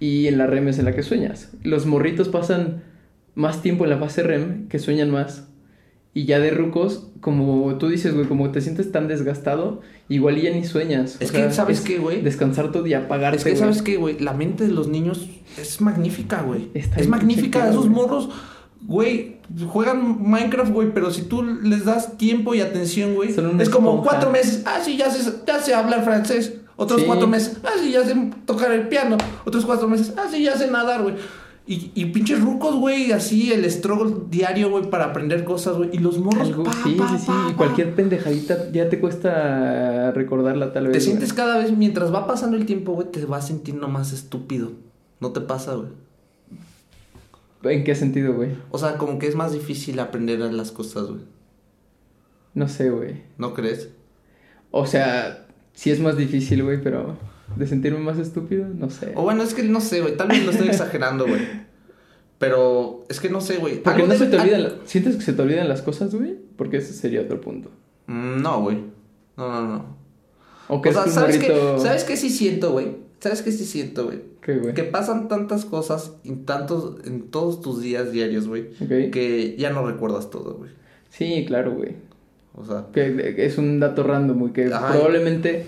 Speaker 1: Y en la REM es en la que sueñas. Los morritos pasan más tiempo en la fase REM que sueñan más. Y ya de rucos, como tú dices, güey, como te sientes tan desgastado, igual ya ni sueñas.
Speaker 2: Es
Speaker 1: O
Speaker 2: que,
Speaker 1: sea,
Speaker 2: ¿sabes
Speaker 1: es
Speaker 2: qué, güey?
Speaker 1: Descansar todo y apagarte,
Speaker 2: Es que. ¿sabes qué, güey? La mente de los niños es magnífica, güey. Es magnífica.
Speaker 1: chequeado,
Speaker 2: Esos morros, güey, juegan Minecraft, güey, pero si tú les das tiempo y atención, güey, es como cuatro meses. Ah, sí, ya sé, ya sé hablar francés. Otros
Speaker 1: Sí.
Speaker 2: cuatro meses. Ah, sí, ya sé tocar el piano. Otros cuatro meses. Ah, sí, ya sé nadar, güey. Y, y pinches rucos, güey, así el struggle diario, güey, para aprender cosas, güey. Y los morros,
Speaker 1: Algo-
Speaker 2: pa,
Speaker 1: sí,
Speaker 2: pa,
Speaker 1: sí, sí.
Speaker 2: pa.
Speaker 1: cualquier pendejadita ya te cuesta recordarla tal vez.
Speaker 2: Te
Speaker 1: güey.
Speaker 2: sientes cada vez, mientras va pasando el tiempo, güey, te vas sintiendo más estúpido. ¿No te pasa, güey?
Speaker 1: ¿En qué sentido, güey?
Speaker 2: O sea, como que es más difícil aprender las cosas, güey.
Speaker 1: No sé, güey.
Speaker 2: ¿No crees?
Speaker 1: O sea, sí es más difícil, güey, pero de sentirme más estúpido, no sé.
Speaker 2: O bueno, es que no sé, güey. Tal vez lo estoy exagerando, güey. Pero es que no sé, güey.
Speaker 1: Porque no se te olvidan. la- ¿Sientes que se te olvidan las cosas, güey? Porque ese sería otro punto.
Speaker 2: Mm, No, güey. No, no, no.
Speaker 1: O que
Speaker 2: o sea, ¿sabes
Speaker 1: morrito.
Speaker 2: qué? ¿Sabes qué sí siento, güey? ¿Sabes qué sí siento, güey?
Speaker 1: ¿Qué, güey?
Speaker 2: Que pasan tantas cosas en tantos, en todos tus días diarios, güey.
Speaker 1: Ok.
Speaker 2: Que ya no recuerdas todo, güey.
Speaker 1: Sí, claro, güey.
Speaker 2: O sea,
Speaker 1: Que que es un dato random, güey. Que
Speaker 2: Ajá.
Speaker 1: probablemente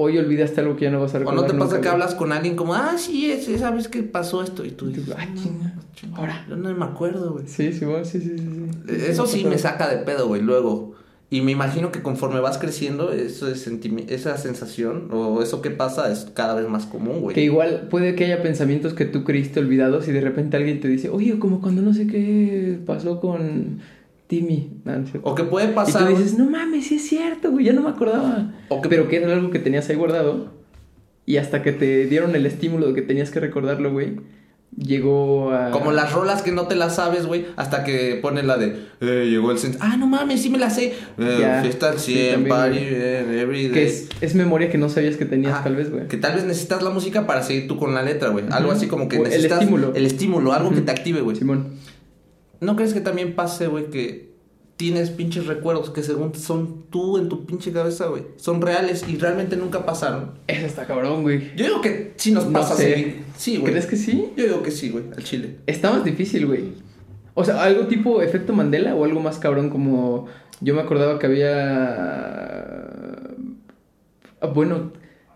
Speaker 1: hoy olvidaste algo que ya no vas a
Speaker 2: o
Speaker 1: recordar.
Speaker 2: no te pasa que hablas con alguien como, ah, sí, es- sabes que pasó esto. Y tú dices,
Speaker 1: ah,
Speaker 2: "No,
Speaker 1: chinga, ahora".
Speaker 2: Yo no me acuerdo, güey.
Speaker 1: Sí, sí, bueno, sí, sí, sí. sí.
Speaker 2: Eso sí me saca de pedo, güey, luego. Y me imagino que conforme vas creciendo, eso es esa sensación o eso que pasa es cada vez más común, güey.
Speaker 1: Que igual puede que haya pensamientos que tú creíste olvidados y de repente alguien te dice, oye, como cuando no sé qué pasó con Timmy. No, no cierto.
Speaker 2: O que puede
Speaker 1: y
Speaker 2: pasar.
Speaker 1: tú dices, no mames, sí es cierto, güey, ya no me acordaba.
Speaker 2: O que-
Speaker 1: Pero que era algo que tenías ahí guardado. Y hasta que te dieron el estímulo de que tenías que recordarlo, güey, llegó a...
Speaker 2: Como las rolas que no te las sabes, güey, hasta que ponen la de, eh, llegó el centro. Ah, no mames, sí me la sé. Eh,
Speaker 1: Ya,
Speaker 2: fiesta al
Speaker 1: sí,
Speaker 2: 100,
Speaker 1: también,
Speaker 2: party, eh, every day.
Speaker 1: Que es, es memoria que no sabías que tenías,
Speaker 2: Ajá,
Speaker 1: tal vez, güey.
Speaker 2: Que tal vez necesitas la música para seguir tú con la letra, güey. Algo
Speaker 1: Ujú.
Speaker 2: así como que
Speaker 1: O el
Speaker 2: necesitas
Speaker 1: estímulo.
Speaker 2: el estímulo, algo que
Speaker 1: Ujú.
Speaker 2: te active, güey.
Speaker 1: Simón.
Speaker 2: ¿No crees que también pase, güey, que tienes pinches recuerdos que según son tú en tu pinche cabeza, güey? Son reales y realmente nunca pasaron.
Speaker 1: Eso está cabrón, güey.
Speaker 2: Yo digo que sí nos
Speaker 1: No
Speaker 2: pasa
Speaker 1: sé.
Speaker 2: seguido. Sí, güey.
Speaker 1: ¿Crees que sí?
Speaker 2: Yo digo que sí, güey, al chile.
Speaker 1: Está más difícil, güey. O sea, algo tipo efecto Mandela o algo más cabrón como... Yo me acordaba que había... Bueno,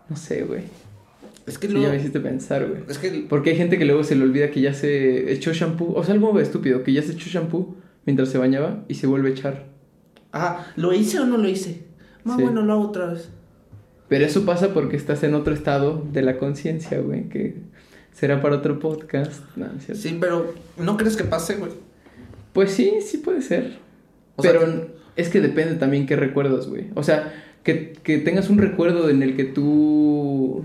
Speaker 1: no sé, güey.
Speaker 2: Es que
Speaker 1: Sí,
Speaker 2: luego...
Speaker 1: ya me hiciste pensar, güey.
Speaker 2: Es que...
Speaker 1: Porque hay gente que luego se le olvida que ya se echó shampoo. O sea, algo estúpido, que ya se echó shampoo mientras se bañaba y se vuelve a echar.
Speaker 2: Ajá, ¿lo hice o no lo hice? Más
Speaker 1: Sí.
Speaker 2: bueno, lo hago otra vez.
Speaker 1: Pero eso pasa porque estás en otro estado de la conciencia, güey, que será para otro podcast. No, cierto.
Speaker 2: Sí, pero ¿no crees que pase, güey?
Speaker 1: Pues sí, sí puede ser.
Speaker 2: O sea,
Speaker 1: Pero es que depende también qué recuerdos, güey. O sea, que, que tengas un recuerdo en el que tú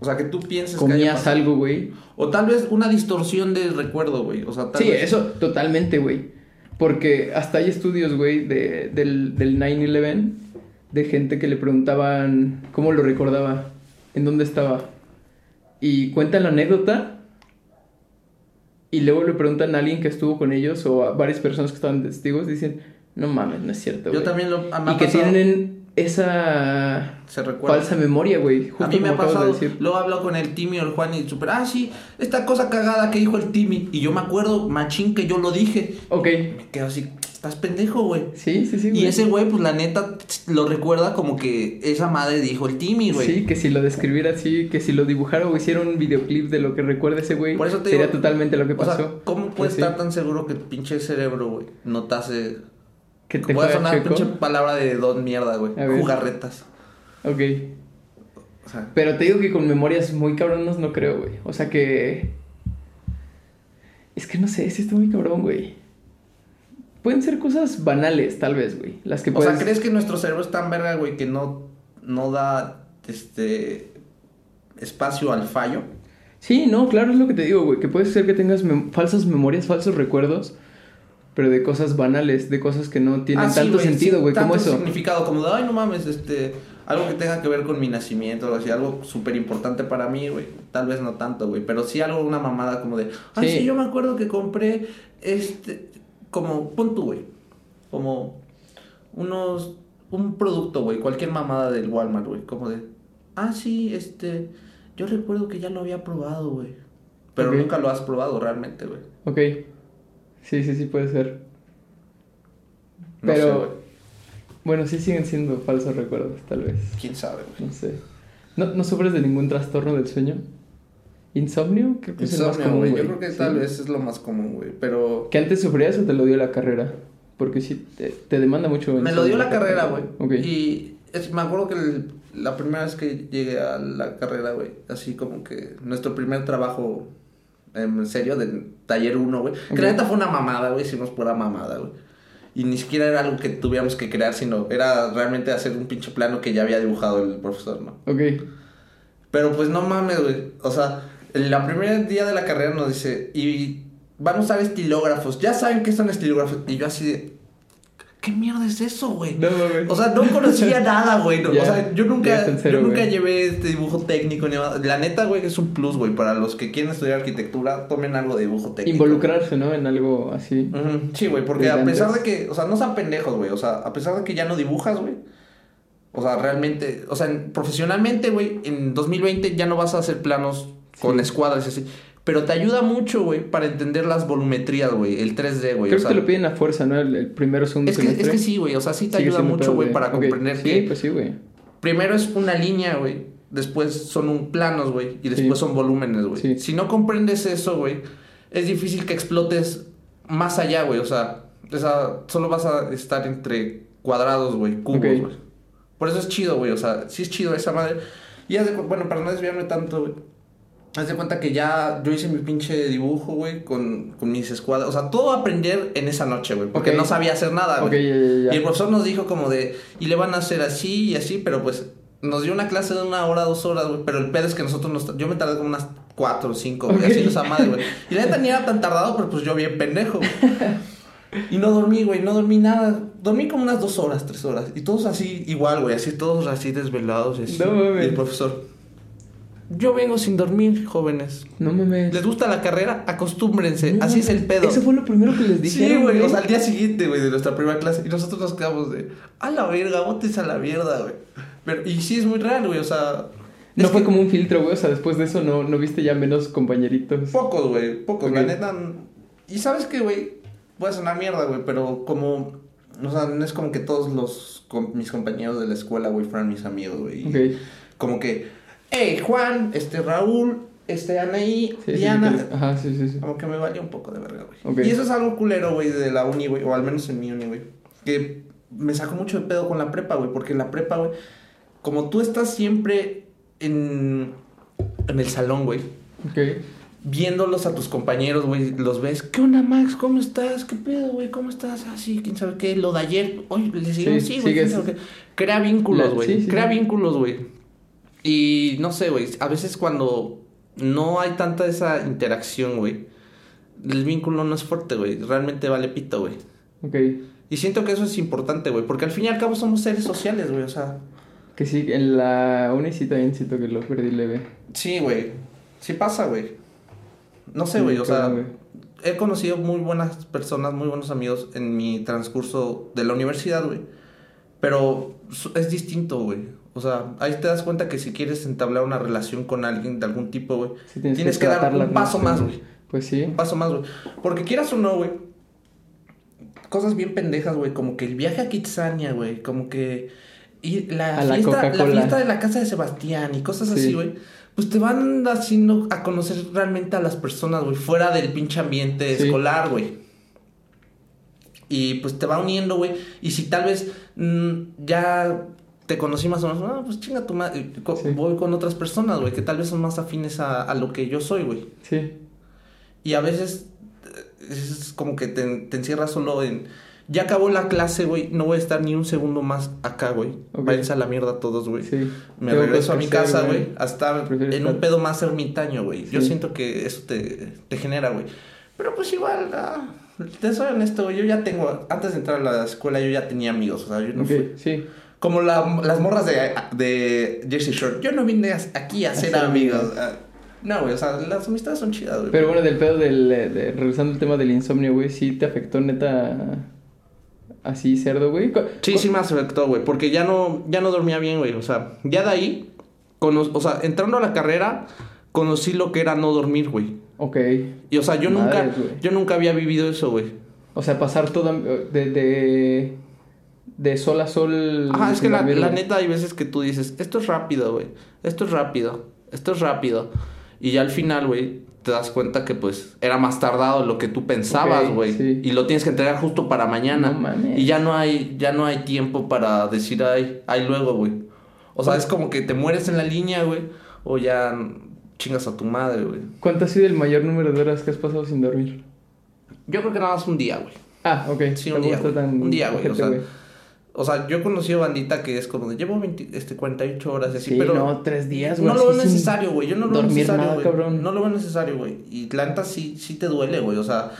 Speaker 2: O sea, que tú pienses
Speaker 1: comías algo, güey.
Speaker 2: O tal vez una distorsión del recuerdo, güey. O sea, tal
Speaker 1: Sí,
Speaker 2: vez...
Speaker 1: eso totalmente, güey. Porque hasta hay estudios, güey, de, del, del 9-11, de gente que le preguntaban cómo lo recordaba, en dónde estaba. Y cuentan la anécdota y luego le preguntan a alguien que estuvo con ellos o a varias personas que estaban testigos, dicen, no mames, no es cierto,
Speaker 2: Yo
Speaker 1: güey".
Speaker 2: también lo... ha
Speaker 1: Y que
Speaker 2: pasado-
Speaker 1: tienen esa
Speaker 2: Se recuerda.
Speaker 1: falsa memoria, güey.
Speaker 2: A mí me ha
Speaker 1: de
Speaker 2: pasado,
Speaker 1: decir.
Speaker 2: luego hablo con el Timmy o el Juan y super, ah, sí, esta cosa cagada que dijo el Timmy. Y yo me acuerdo, machín, que yo lo dije.
Speaker 1: Ok,
Speaker 2: Me quedo así, estás pendejo, güey.
Speaker 1: Sí, sí, sí,
Speaker 2: Y
Speaker 1: güey.
Speaker 2: ese güey, pues la neta, lo recuerda como que esa madre dijo el Timmy, güey.
Speaker 1: Sí, que si lo describiera así, que si lo dibujara o hiciera un videoclip de lo que recuerda ese güey,
Speaker 2: Por eso te
Speaker 1: sería
Speaker 2: digo,
Speaker 1: totalmente lo que
Speaker 2: O sea,
Speaker 1: pasó.
Speaker 2: ¿cómo puedes
Speaker 1: Pues sí.
Speaker 2: estar tan seguro que el pinche cerebro, güey, no te hace...
Speaker 1: Que te
Speaker 2: Voy a sonar
Speaker 1: chueco.
Speaker 2: pinche palabra de don mierda, güey. Jugarretas.
Speaker 1: Ok.
Speaker 2: O sea,
Speaker 1: Pero te digo que con memorias muy cabronas no creo, güey. O sea que. Es que no sé, sí está muy cabrón, güey. Pueden ser cosas banales, tal vez, güey. Las que
Speaker 2: o sea, ¿crees que nuestro cerebro es tan verga, güey, que no, no da, este, espacio al fallo?
Speaker 1: Sí, no, claro, es lo que te digo, güey. Que puede ser que tengas mem- falsas memorias, falsos recuerdos. Pero de cosas banales, de cosas que no tienen
Speaker 2: Ah, sí,
Speaker 1: tanto sentido,
Speaker 2: sí,
Speaker 1: güey. ¿Cómo
Speaker 2: tanto
Speaker 1: eso?
Speaker 2: significado, como de, ay, no mames, este, algo que tenga que ver con mi nacimiento, o así, algo súper importante para mí, güey. Tal vez no tanto, güey, pero sí algo, una mamada como de, ay,
Speaker 1: Sí.
Speaker 2: sí, yo me acuerdo que compré, este, como, pon tú, güey, como unos, un producto, güey, cualquier mamada del Walmart, güey, como de, ah, sí, este, yo recuerdo que ya lo había probado, güey. Pero nunca lo has probado realmente, güey.
Speaker 1: Ok. Sí, sí, sí, puede ser.
Speaker 2: No sé,
Speaker 1: Pero.
Speaker 2: güey.
Speaker 1: bueno, sí siguen siendo falsos recuerdos, tal vez.
Speaker 2: ¿Quién sabe, güey?
Speaker 1: No sé. ¿No, ¿No sufres de ningún trastorno del sueño? ¿Insomnio? Creo que es el más
Speaker 2: Insomnio,
Speaker 1: común,
Speaker 2: güey. Yo creo que
Speaker 1: Sí.
Speaker 2: tal vez es lo más común, güey. Pero
Speaker 1: ¿Que antes sufrías o te lo dio la carrera? Porque sí, te, te demanda mucho.
Speaker 2: me lo
Speaker 1: insomnio
Speaker 2: dio la carrera, güey.
Speaker 1: Ok.
Speaker 2: Y es- me acuerdo que el- la primera vez que llegué a la carrera, güey, así como que nuestro primer trabajo en serio, de taller 1, güey.
Speaker 1: Ok.
Speaker 2: Que la neta fue una mamada, güey. Hicimos pura mamada, güey. Y ni siquiera era algo que tuviéramos que crear, sino era realmente hacer un pinche plano que ya había dibujado el profesor, ¿no?
Speaker 1: Ok.
Speaker 2: Pero pues no mames, güey. O sea, el la primer día de la carrera nos dice, y van a usar estilógrafos. Ya saben qué son estilógrafos. Y yo así de, ¿qué mierda es eso, güey?
Speaker 1: No.
Speaker 2: O sea, no conocía nada, güey. no, o sea, yo nunca,
Speaker 1: cero,
Speaker 2: yo nunca llevé este dibujo técnico ni nada. La neta, güey, es un plus, güey. Para los que quieren estudiar arquitectura, tomen algo de dibujo técnico.
Speaker 1: Involucrarse, ¿no? En algo así.
Speaker 2: Sí, güey, porque a pesar de que, o sea, no sean pendejos, güey, o sea, a pesar de que ya no dibujas, güey, o sea, realmente, o sea, en- profesionalmente, güey, en 2020 ya no vas a hacer planos con escuadras y así, pero te ayuda mucho, güey, para entender las volumetrías, güey, el 3D, güey,
Speaker 1: Creo
Speaker 2: o sea,
Speaker 1: que te lo piden a fuerza, ¿no? El, el primero, segundo
Speaker 2: es que, es que sí, güey, o sea, sí te ayuda mucho, güey, para comprender
Speaker 1: Sí,
Speaker 2: que
Speaker 1: pues sí, güey.
Speaker 2: primero es una línea, güey, después son un planos, güey, y después
Speaker 1: Sí.
Speaker 2: son volúmenes, güey.
Speaker 1: Sí.
Speaker 2: Si no comprendes eso, güey, es difícil que explotes más allá, güey, o sea, o sea, solo vas a estar entre cuadrados, güey, cubos, güey. Por eso es chido, güey, o sea, sí es chido esa madre. Y cu- bueno, para no desviarme tanto, güey. Haz de cuenta que ya yo hice mi pinche dibujo, güey, con, con mis escuadras. O sea, todo aprender en esa noche, güey. Porque no sabía hacer nada, güey. Y el profesor nos dijo como de, y le van a hacer así y así, pero pues nos dio una clase de una hora, dos horas, güey. Pero el pedo es que nosotros nos... Yo me tardé como unas cuatro o cinco, güey,
Speaker 1: Ok.
Speaker 2: haciendo esa madre, güey. Y la neta ni era tan tardado, pero pues yo bien pendejo. Y no dormí, güey, no dormí nada. Dormí como unas dos horas, tres horas. Y todos así, igual, güey, así todos así desvelados. Así.
Speaker 1: No
Speaker 2: y el profesor, yo vengo sin dormir, jóvenes.
Speaker 1: No mames.
Speaker 2: ¿Les gusta la carrera? Acostúmbrense,
Speaker 1: No
Speaker 2: así es el pedo.
Speaker 1: Eso fue lo primero que les dije.
Speaker 2: Sí, güey, o sea, al día siguiente, güey, de nuestra primera clase. Y nosotros nos quedamos de, a la verga, botes a la mierda, güey. Pero, y sí es muy real, güey, o sea.
Speaker 1: No fue
Speaker 2: que
Speaker 1: como un filtro, güey. O sea, después de eso no, no viste ya menos compañeritos.
Speaker 2: Pocos, güey, pocos, la neta. Y sabes qué, güey, puede sonar mierda, güey, pero como. O sea, no es como que todos los mis compañeros de la escuela, güey, fueran mis amigos, güey.
Speaker 1: Ok.
Speaker 2: Como que, hey, Juan, este Raúl, este Anaí,
Speaker 1: Sí, sí,
Speaker 2: Diana.
Speaker 1: sí, que- Ajá, sí, sí, sí.
Speaker 2: Como que me valía un poco de verga, güey. Y eso es algo culero, güey, de la uni, güey, o al menos en mi uni, güey. Que me sacó mucho de pedo con la prepa, güey, porque en la prepa, güey, como tú estás siempre en, en el salón, güey,
Speaker 1: Ok.
Speaker 2: viéndolos a tus compañeros, güey, los ves, ¿qué onda, Max? ¿Cómo estás? ¿Qué pedo, güey? ¿Cómo estás? Así, quién sabe qué, lo de ayer, oye, le seguimos,
Speaker 1: Sí,
Speaker 2: sí, güey, quién
Speaker 1: sigues-
Speaker 2: sabe qué. Crea vínculos, güey,
Speaker 1: sí, sí,
Speaker 2: crea
Speaker 1: sí.
Speaker 2: vínculos, güey. Y no sé, güey, a veces cuando no hay tanta esa interacción, güey, el vínculo no es fuerte, güey, realmente vale pito, güey.
Speaker 1: Ok.
Speaker 2: Y siento que eso es importante, güey, porque al fin y al cabo somos seres sociales, güey, o sea,
Speaker 1: Que sí, en la uni sí también siento que lo perdí leve.
Speaker 2: sí, güey, sí pasa, güey. No sé,
Speaker 1: Sí,
Speaker 2: güey, o sea, he conocido muy buenas personas, muy buenos amigos en mi transcurso de la universidad, güey. Pero es distinto, güey. O sea, ahí te das cuenta que si quieres entablar una relación con alguien de algún tipo, güey,
Speaker 1: Sí,
Speaker 2: tienes, que, dar un paso más, güey.
Speaker 1: Pues sí.
Speaker 2: Un paso más, güey. Porque quieras o no, güey. cosas bien pendejas, güey, como que el viaje a Kitsania, güey, como que y la
Speaker 1: A
Speaker 2: fiesta, la, fiesta de la casa de Sebastián y cosas así,
Speaker 1: Sí.
Speaker 2: güey. Pues te van haciendo a conocer realmente a las personas, güey, fuera del pinche ambiente
Speaker 1: Sí.
Speaker 2: escolar, güey. Y pues te va uniendo, güey. Y si tal vez mm, ya te conocí más o menos, ah, pues chinga tu madre. Co-
Speaker 1: Sí.
Speaker 2: Voy con otras personas, güey, que tal vez son más afines a, a lo que yo soy, güey.
Speaker 1: Sí.
Speaker 2: Y a veces eh, es como que te, te encierras solo en... Ya acabó la clase, güey. No voy a estar ni un segundo más acá, güey.
Speaker 1: Ok.
Speaker 2: Váyanse a la mierda todos, güey.
Speaker 1: Sí.
Speaker 2: Me
Speaker 1: Tengo
Speaker 2: regreso a mi casa, güey, a estar en un pedo más ermitaño, güey. Yo siento que eso te, te genera, güey. Pero pues igual, ah, te soy honesto, güey. Yo ya tengo, antes de entrar a la escuela, yo ya tenía amigos, o sea, yo no
Speaker 1: Ok,
Speaker 2: fui.
Speaker 1: sí.
Speaker 2: Como la- las morras de, de Jersey Shore. Yo no vine aquí a ser amigos. ah. No, güey, o sea, las amistades son chidas, güey.
Speaker 1: Pero bueno, del pedo del. eh, de- regresando al tema del insomnio, güey, sí te afectó neta. Así cerdo, güey.
Speaker 2: Sí, sí me afectó, güey, porque ya no, ya no dormía bien, güey. O sea, ya de ahí, cono- o sea, entrando a la carrera, conocí lo que era no dormir, güey.
Speaker 1: Ok.
Speaker 2: Y o sea, yo nunca, yo nunca había vivido eso, güey.
Speaker 1: O sea, pasar todo de, de, de sol a sol.
Speaker 2: Ajá, es que la, neta hay veces que tú dices, esto es rápido, güey. Esto es rápido. Esto es rápido. Y ya al final, güey, te das cuenta que pues era más tardado de lo que tú pensabas, güey.
Speaker 1: sí.
Speaker 2: Y lo tienes que entregar justo para mañana.
Speaker 1: No mames.
Speaker 2: Y ya no hay, ya no hay tiempo para decir, ay, ay luego, güey. O sea, es como que te mueres en la línea, güey. O ya chingas a tu madre, güey.
Speaker 1: ¿Cuánto ha sido el mayor número de horas que has pasado sin dormir?
Speaker 2: Yo creo que nada más un día, güey.
Speaker 1: Ah, ok.
Speaker 2: Sí, un día,
Speaker 1: tan
Speaker 2: Un día, güey, o
Speaker 1: ojete,
Speaker 2: sea, O sea, yo he conocido bandita que es como de llevo 20, este, 48 horas y así,
Speaker 1: Sí,
Speaker 2: pero
Speaker 1: no, tres días, güey.
Speaker 2: no lo veo necesario, güey. Yo no lo veo necesario, güey. No lo veo necesario, güey. Y la neta sí, sí te duele, güey. O sea,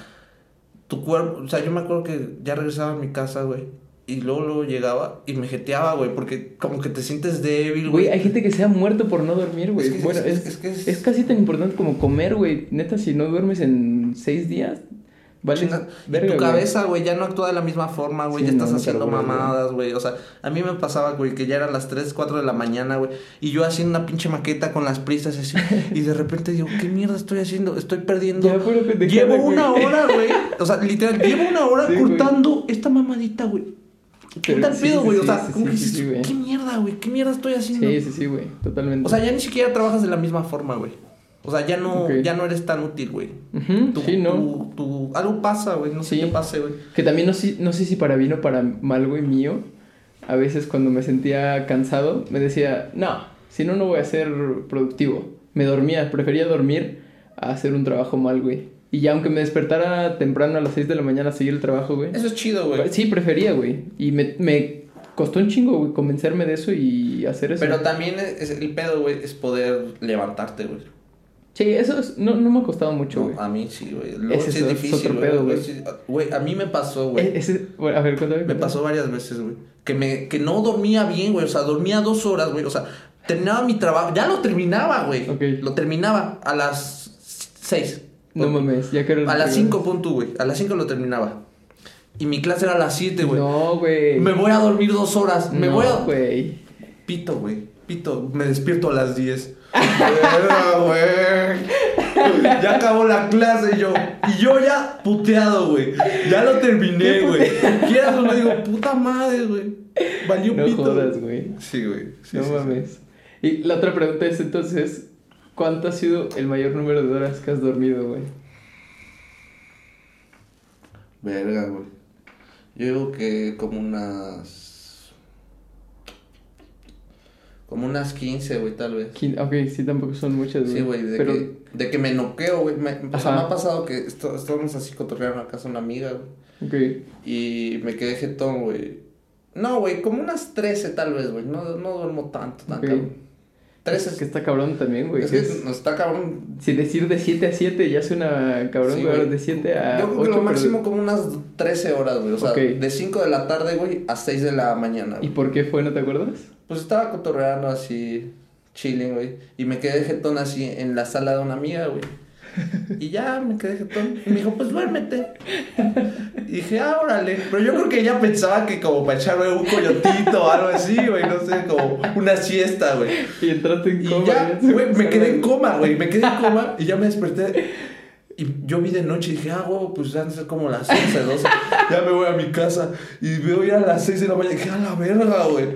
Speaker 2: tu cuerpo, o sea, yo me acuerdo que ya regresaba a mi casa, güey. Y luego, luego llegaba y me jeteaba, güey, porque como que te sientes débil,
Speaker 1: Güey,
Speaker 2: güey.
Speaker 1: hay gente que se ha muerto por no dormir, güey.
Speaker 2: Es que-
Speaker 1: bueno,
Speaker 2: es-
Speaker 1: es,
Speaker 2: es que es-
Speaker 1: es casi tan importante como comer, güey. Neta, si no duermes en seis días, vale.
Speaker 2: Chinga, y
Speaker 1: verga,
Speaker 2: tu cabeza, güey, ya no actúa de la misma forma, güey.
Speaker 1: Sí,
Speaker 2: ya estás
Speaker 1: no,
Speaker 2: haciendo mamadas, güey. O sea, a mí me pasaba, güey, que ya eran las 3, 4 de la mañana, güey. Y yo haciendo una pinche maqueta con las prisas así. y de repente digo, ¿qué mierda estoy haciendo? Estoy perdiendo.
Speaker 1: Ya, pendejada,
Speaker 2: Llevo
Speaker 1: güey.
Speaker 2: una hora, güey. O sea, literal, llevo una hora
Speaker 1: Sí, güey.
Speaker 2: cortando esta mamadita, güey. ¿Qué
Speaker 1: Pero
Speaker 2: tal
Speaker 1: sí,
Speaker 2: pedo, güey? o sea, como que dices. ¿qué mierda, güey? ¿Qué mierda estoy haciendo?
Speaker 1: Sí, sí, sí, güey. Totalmente.
Speaker 2: O sea, ya ni siquiera trabajas de la misma forma, güey. O sea, ya no, ya no eres tan útil, güey.
Speaker 1: Sí, ¿no?
Speaker 2: tu- tu- algo pasa, güey. No sé qué pase, güey.
Speaker 1: Que también no, sé- no sé si para bien o para mal, güey, mío. A veces cuando me sentía cansado, me decía, no, si no, no voy a ser productivo. Me dormía, prefería dormir a hacer un trabajo mal, güey. Y ya aunque me despertara temprano a las 6 de la mañana a seguir el trabajo, güey.
Speaker 2: Eso es chido, güey.
Speaker 1: Sí, prefería, güey. Y me, me costó un chingo, güey, convencerme de eso y hacer eso.
Speaker 2: Pero también es, es- el pedo, güey, es poder levantarte, güey.
Speaker 1: Sí, eso es- no, no me ha costado mucho,
Speaker 2: No,
Speaker 1: güey.
Speaker 2: a mí sí, güey. Luego
Speaker 1: es-
Speaker 2: es
Speaker 1: es
Speaker 2: difícil,
Speaker 1: otro
Speaker 2: güey. a mí me pasó, güey.
Speaker 1: E- bueno, a ver, cuéntame.
Speaker 2: Me pasó varias veces, güey. Que, me, que no dormía bien, güey. O sea, dormía dos horas, güey. O sea, terminaba mi trabajo. Ya lo terminaba, güey.
Speaker 1: Ok.
Speaker 2: Lo terminaba a las seis.
Speaker 1: No mames, ya que
Speaker 2: A las cinco, pon tú, güey. A las cinco lo terminaba. Y mi clase era a las siete, güey.
Speaker 1: No, güey.
Speaker 2: Me voy a dormir dos horas. Me
Speaker 1: No,
Speaker 2: voy a...
Speaker 1: güey.
Speaker 2: Pito, güey. Pito. Me despierto a las 10. Verga, güey. Ya acabó la clase y yo. Y yo ya puteado, güey. Ya lo terminé, güey. Quieras o no digo, puta madre, güey. Valió
Speaker 1: No
Speaker 2: pito.
Speaker 1: jodas, güey.
Speaker 2: Sí, güey. Sí,
Speaker 1: no
Speaker 2: sí, sí.
Speaker 1: mames. Y la otra pregunta es entonces, ¿cuánto ha sido el mayor número de horas que has dormido, güey?
Speaker 2: Verga, güey. Yo digo que como unas. Como unas 15, güey, tal vez.
Speaker 1: Ok, sí, tampoco son muchas, güey.
Speaker 2: Sí, güey, de,
Speaker 1: Pero,
Speaker 2: que, de que me noqueo, güey. Me, o sea, me ha pasado que estábamos así cotorreando la casa una amiga, güey.
Speaker 1: ok.
Speaker 2: Y me quedé jetón, güey. No, güey, como unas 13 tal vez, güey. No, no duermo tanto, tan
Speaker 1: Ok.
Speaker 2: 13
Speaker 1: Es que está cabrón también, güey.
Speaker 2: Es
Speaker 1: que es-
Speaker 2: está cabrón.
Speaker 1: Si decir de 7 a 7 ya suena cabrón,
Speaker 2: Sí,
Speaker 1: güey.
Speaker 2: güey.
Speaker 1: De 7 a
Speaker 2: Yo creo
Speaker 1: 8.
Speaker 2: que lo máximo como unas 13 horas, güey. O sea, de 5 de la tarde, güey, a 6 de la mañana.
Speaker 1: ¿Y por qué fue? ¿No te acuerdas?
Speaker 2: Pues estaba cotorreando así, chilling, güey. Y me quedé jetón así en la sala de una amiga, güey. Y ya me quedé jetón. Y me dijo, pues duérmete. Y dije, ah, órale. Pero yo creo que ella pensaba que como para echarme un coyotito o algo así, güey. No sé, como una siesta, güey.
Speaker 1: Y entraste en
Speaker 2: Y
Speaker 1: coma.
Speaker 2: ya,
Speaker 1: se
Speaker 2: güey, me quedé en coma, güey. Me quedé en coma y ya me desperté. Y yo vi de noche y dije, ah, huevo, pues ya ser como las 11, 12. ya me voy a mi casa. Y veo ya a las 6 de la mañana y dije, a la verga, güey.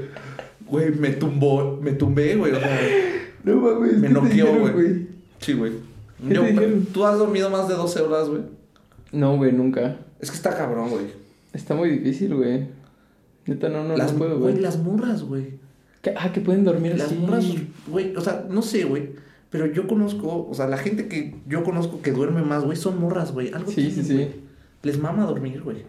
Speaker 2: Güey, me tumbó, me tumbé, güey. O sea,
Speaker 1: No mames.
Speaker 2: me
Speaker 1: ¿qué te
Speaker 2: noqueó, güey. Sí, güey. ¿Tú has dormido más de 12 horas, güey?
Speaker 1: No, güey, nunca.
Speaker 2: Es que está cabrón, güey.
Speaker 1: Está muy difícil, güey. Neta, no, no,
Speaker 2: las,
Speaker 1: no puedo,
Speaker 2: güey, las morras, güey.
Speaker 1: Ah, que pueden dormir
Speaker 2: Las
Speaker 1: así.
Speaker 2: morras, güey, o sea, no sé, güey. Pero yo conozco, o sea, la gente que yo conozco que duerme más, güey, son morras, güey. Algo
Speaker 1: Sí, sí,
Speaker 2: tienen,
Speaker 1: sí.
Speaker 2: güey. Les mama dormir, güey.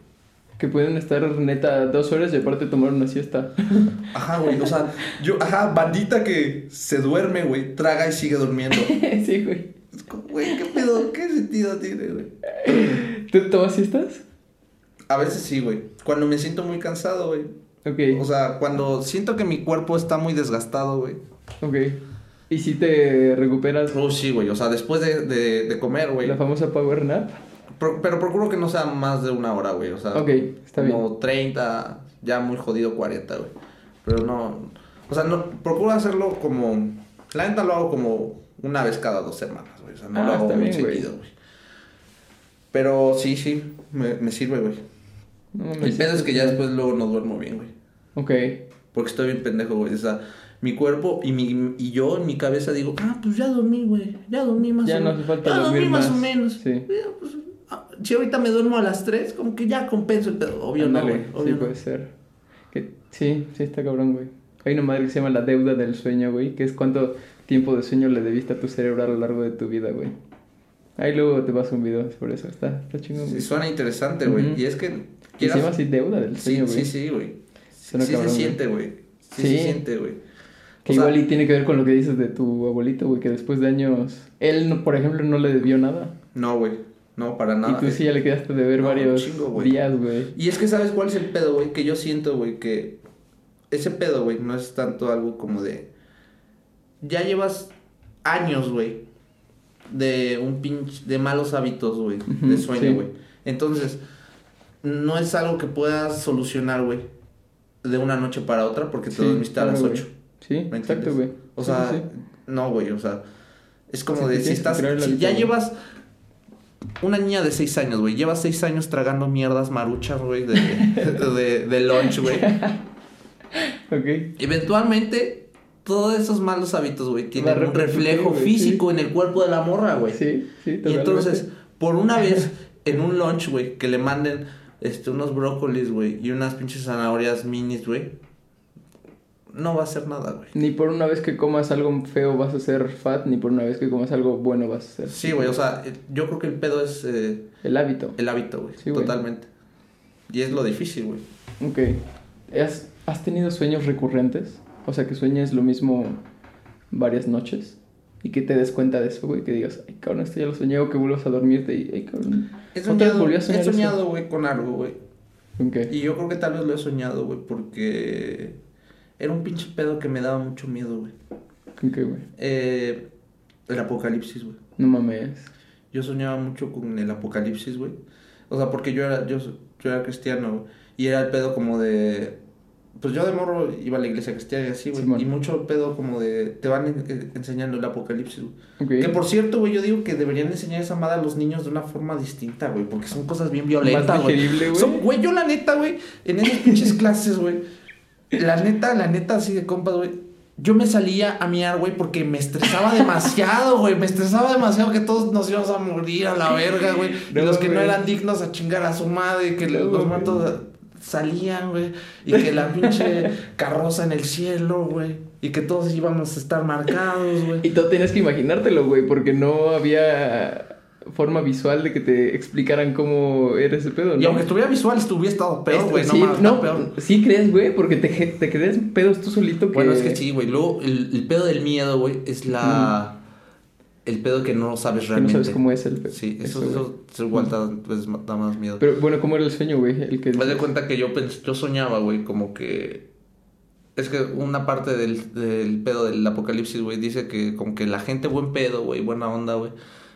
Speaker 1: Que pueden estar, neta, dos horas y aparte tomar una siesta.
Speaker 2: Ajá, güey, o sea, yo, ajá, bandita que se duerme, güey, traga y sigue durmiendo.
Speaker 1: sí, güey.
Speaker 2: Es como, Güey, ¿qué pedo? ¿Qué sentido tiene, güey?
Speaker 1: ¿Tú tomas siestas?
Speaker 2: A veces sí, güey. Cuando me siento muy cansado, güey.
Speaker 1: Ok,
Speaker 2: O sea, cuando siento que mi cuerpo está muy desgastado, güey.
Speaker 1: ok. ¿Y si te recuperas
Speaker 2: Oh, sí, güey. O sea, después de, de, de comer, güey.
Speaker 1: la famosa power nap?
Speaker 2: Pro- pero procuro que no sea más de una hora, güey. O sea,
Speaker 1: Ok, está bien.
Speaker 2: como 30, ya muy jodido 40, güey. Pero no. O sea, no, procuro hacerlo como. La neta lo hago como una vez cada dos semanas, güey. O sea, no
Speaker 1: Ah,
Speaker 2: lo hago muy seguido, güey. Pero sí, sí, me, me sirve, güey.
Speaker 1: No
Speaker 2: El pedo es que ya después luego no duermo bien, güey.
Speaker 1: Ok.
Speaker 2: Porque estoy bien pendejo, güey. O sea, mi cuerpo y, mi, y yo en mi cabeza digo, ah, pues ya dormí, güey. Ya dormí más
Speaker 1: Ya
Speaker 2: o
Speaker 1: no
Speaker 2: menos.
Speaker 1: hace falta
Speaker 2: ya dormí
Speaker 1: dormir
Speaker 2: más o menos.
Speaker 1: Sí.
Speaker 2: Ya, pues, ah, si ahorita me duermo a las 3, como que ya compenso el pedo. Obvio no, güey.
Speaker 1: Sí,
Speaker 2: no.
Speaker 1: puede ser. Que, sí, sí está cabrón, güey. Hay una madre que se llama la deuda del sueño, güey, que es cuánto tiempo de sueño le debiste a tu cerebro a lo largo de tu vida, güey. Ahí luego te paso un video por eso. Está, está chingón,
Speaker 2: Sí,
Speaker 1: güey.
Speaker 2: suena interesante, güey.
Speaker 1: Ujú.
Speaker 2: Y es que. Quieras-
Speaker 1: llama así deuda del
Speaker 2: Sí,
Speaker 1: sueño, güey.
Speaker 2: sí, sí, güey. Sí,
Speaker 1: Suena
Speaker 2: sí
Speaker 1: cabrón,
Speaker 2: se
Speaker 1: güey.
Speaker 2: siente, güey. Sí,
Speaker 1: Sí.
Speaker 2: se siente, güey.
Speaker 1: Que
Speaker 2: O sea-
Speaker 1: igual y tiene que ver con lo que dices de tu abuelito, güey, que después de años, él, por ejemplo, no le debió nada.
Speaker 2: No, güey. No, para nada.
Speaker 1: y tú sí ya le quedaste de ver
Speaker 2: No,
Speaker 1: varios
Speaker 2: chingo, güey.
Speaker 1: días, güey.
Speaker 2: Y es que, ¿sabes cuál es el pedo, güey? Que yo siento, güey, que ese pedo, güey, no es tanto algo como de. Ya llevas años, güey, de un pinche. de malos hábitos, güey, de sueño,
Speaker 1: sí.
Speaker 2: güey. Entonces, no es algo que puedas solucionar, güey, de una noche para otra porque te
Speaker 1: Sí,
Speaker 2: dormiste a las
Speaker 1: güey.
Speaker 2: 8.
Speaker 1: Sí,
Speaker 2: ¿Me
Speaker 1: exacto, güey.
Speaker 2: O sea,
Speaker 1: sí,
Speaker 2: no, güey, o sea, es como de si estás, si ya llevas una niña de 6 años, güey, lleva 6 años tragando mierdas maruchas, güey, de, de, de lunch, güey.
Speaker 1: Ok.
Speaker 2: Eventualmente, todos esos malos hábitos, güey, tienen un reflejo físico en el cuerpo de la morra, güey.
Speaker 1: Sí, sí,
Speaker 2: Y
Speaker 1: totalmente.
Speaker 2: entonces, por una vez, en un lunch, güey, que le manden este, unos brócolis, güey, y unas pinches zanahorias minis, güey, no va a hacer nada, güey.
Speaker 1: Ni por una vez que comas algo feo vas a ser fat, ni por una vez que comas algo bueno vas a ser.
Speaker 2: Sí, güey, o sea, eh, yo creo que el pedo es eh,
Speaker 1: El hábito.
Speaker 2: el hábito, güey,
Speaker 1: Sí,
Speaker 2: totalmente. Y es lo difícil, güey.
Speaker 1: Ok. ¿Has, ¿Has tenido sueños recurrentes? O sea, que sueñes lo mismo varias noches. Y que te des cuenta de eso, güey. Que digas, ay, cabrón, esto ya lo soñé. O que vuelvas a dormirte y, ay, cabrón.
Speaker 2: He
Speaker 1: ¿Otra vez
Speaker 2: soñado,
Speaker 1: a
Speaker 2: he
Speaker 1: soñar eso?
Speaker 2: soñado, güey, con algo, güey.
Speaker 1: Ok.
Speaker 2: Y yo creo que tal vez lo he soñado, güey, porque era un pinche pedo que me daba mucho miedo, güey.
Speaker 1: Ok, güey.
Speaker 2: Eh, el apocalipsis, güey.
Speaker 1: No mames.
Speaker 2: Yo soñaba mucho con el apocalipsis, güey. O sea, porque yo era, yo, yo era cristiano, güey. Y era el pedo como de... Pues yo de morro iba a la iglesia cristiana y así, güey. Y mucho pedo como de... Te van en- en- enseñando el apocalipsis, güey.
Speaker 1: Ok.
Speaker 2: Que por cierto, güey, yo digo que deberían enseñar esa madre a los niños de una forma distinta, güey. Porque son cosas bien violentas, güey. Son- Güey, yo la neta, güey, en esas pinches clases, güey. La neta, la neta, así de compas, güey. Yo me salía a miar, güey, porque me estresaba demasiado, güey. Me estresaba demasiado que todos nos íbamos a morir a la verga, güey.
Speaker 1: No,
Speaker 2: los que no eran dignos a chingar a su madre, que
Speaker 1: No,
Speaker 2: los
Speaker 1: güey.
Speaker 2: muertos salían, güey. Y que la pinche carroza en el cielo, güey. Y que todos íbamos a estar marcados, güey.
Speaker 1: Y tú tienes que imaginártelo, güey. Porque no había forma visual de que te explicaran cómo era ese pedo, ¿no?
Speaker 2: Y aunque estuviera visual, estuviera estado peor,
Speaker 1: Esto-
Speaker 2: güey. No,
Speaker 1: sí, no,
Speaker 2: peor.
Speaker 1: sí crees, güey, porque te, te crees pedos tú solito que...
Speaker 2: Bueno, es que sí, güey. Luego, el, el pedo del miedo, güey, es la... El pedo que no sabes
Speaker 1: Que no
Speaker 2: realmente.
Speaker 1: sabes cómo es el pedo.
Speaker 2: Sí, eso, eso, eso igual da, pues, da más miedo.
Speaker 1: Pero bueno, ¿cómo era el sueño, güey? El que...
Speaker 2: Me de cuenta que yo pens- yo soñaba, güey, como que... Es que una parte del, del pedo del apocalipsis, güey, dice que como que la gente buen pedo, güey, buena onda, güey.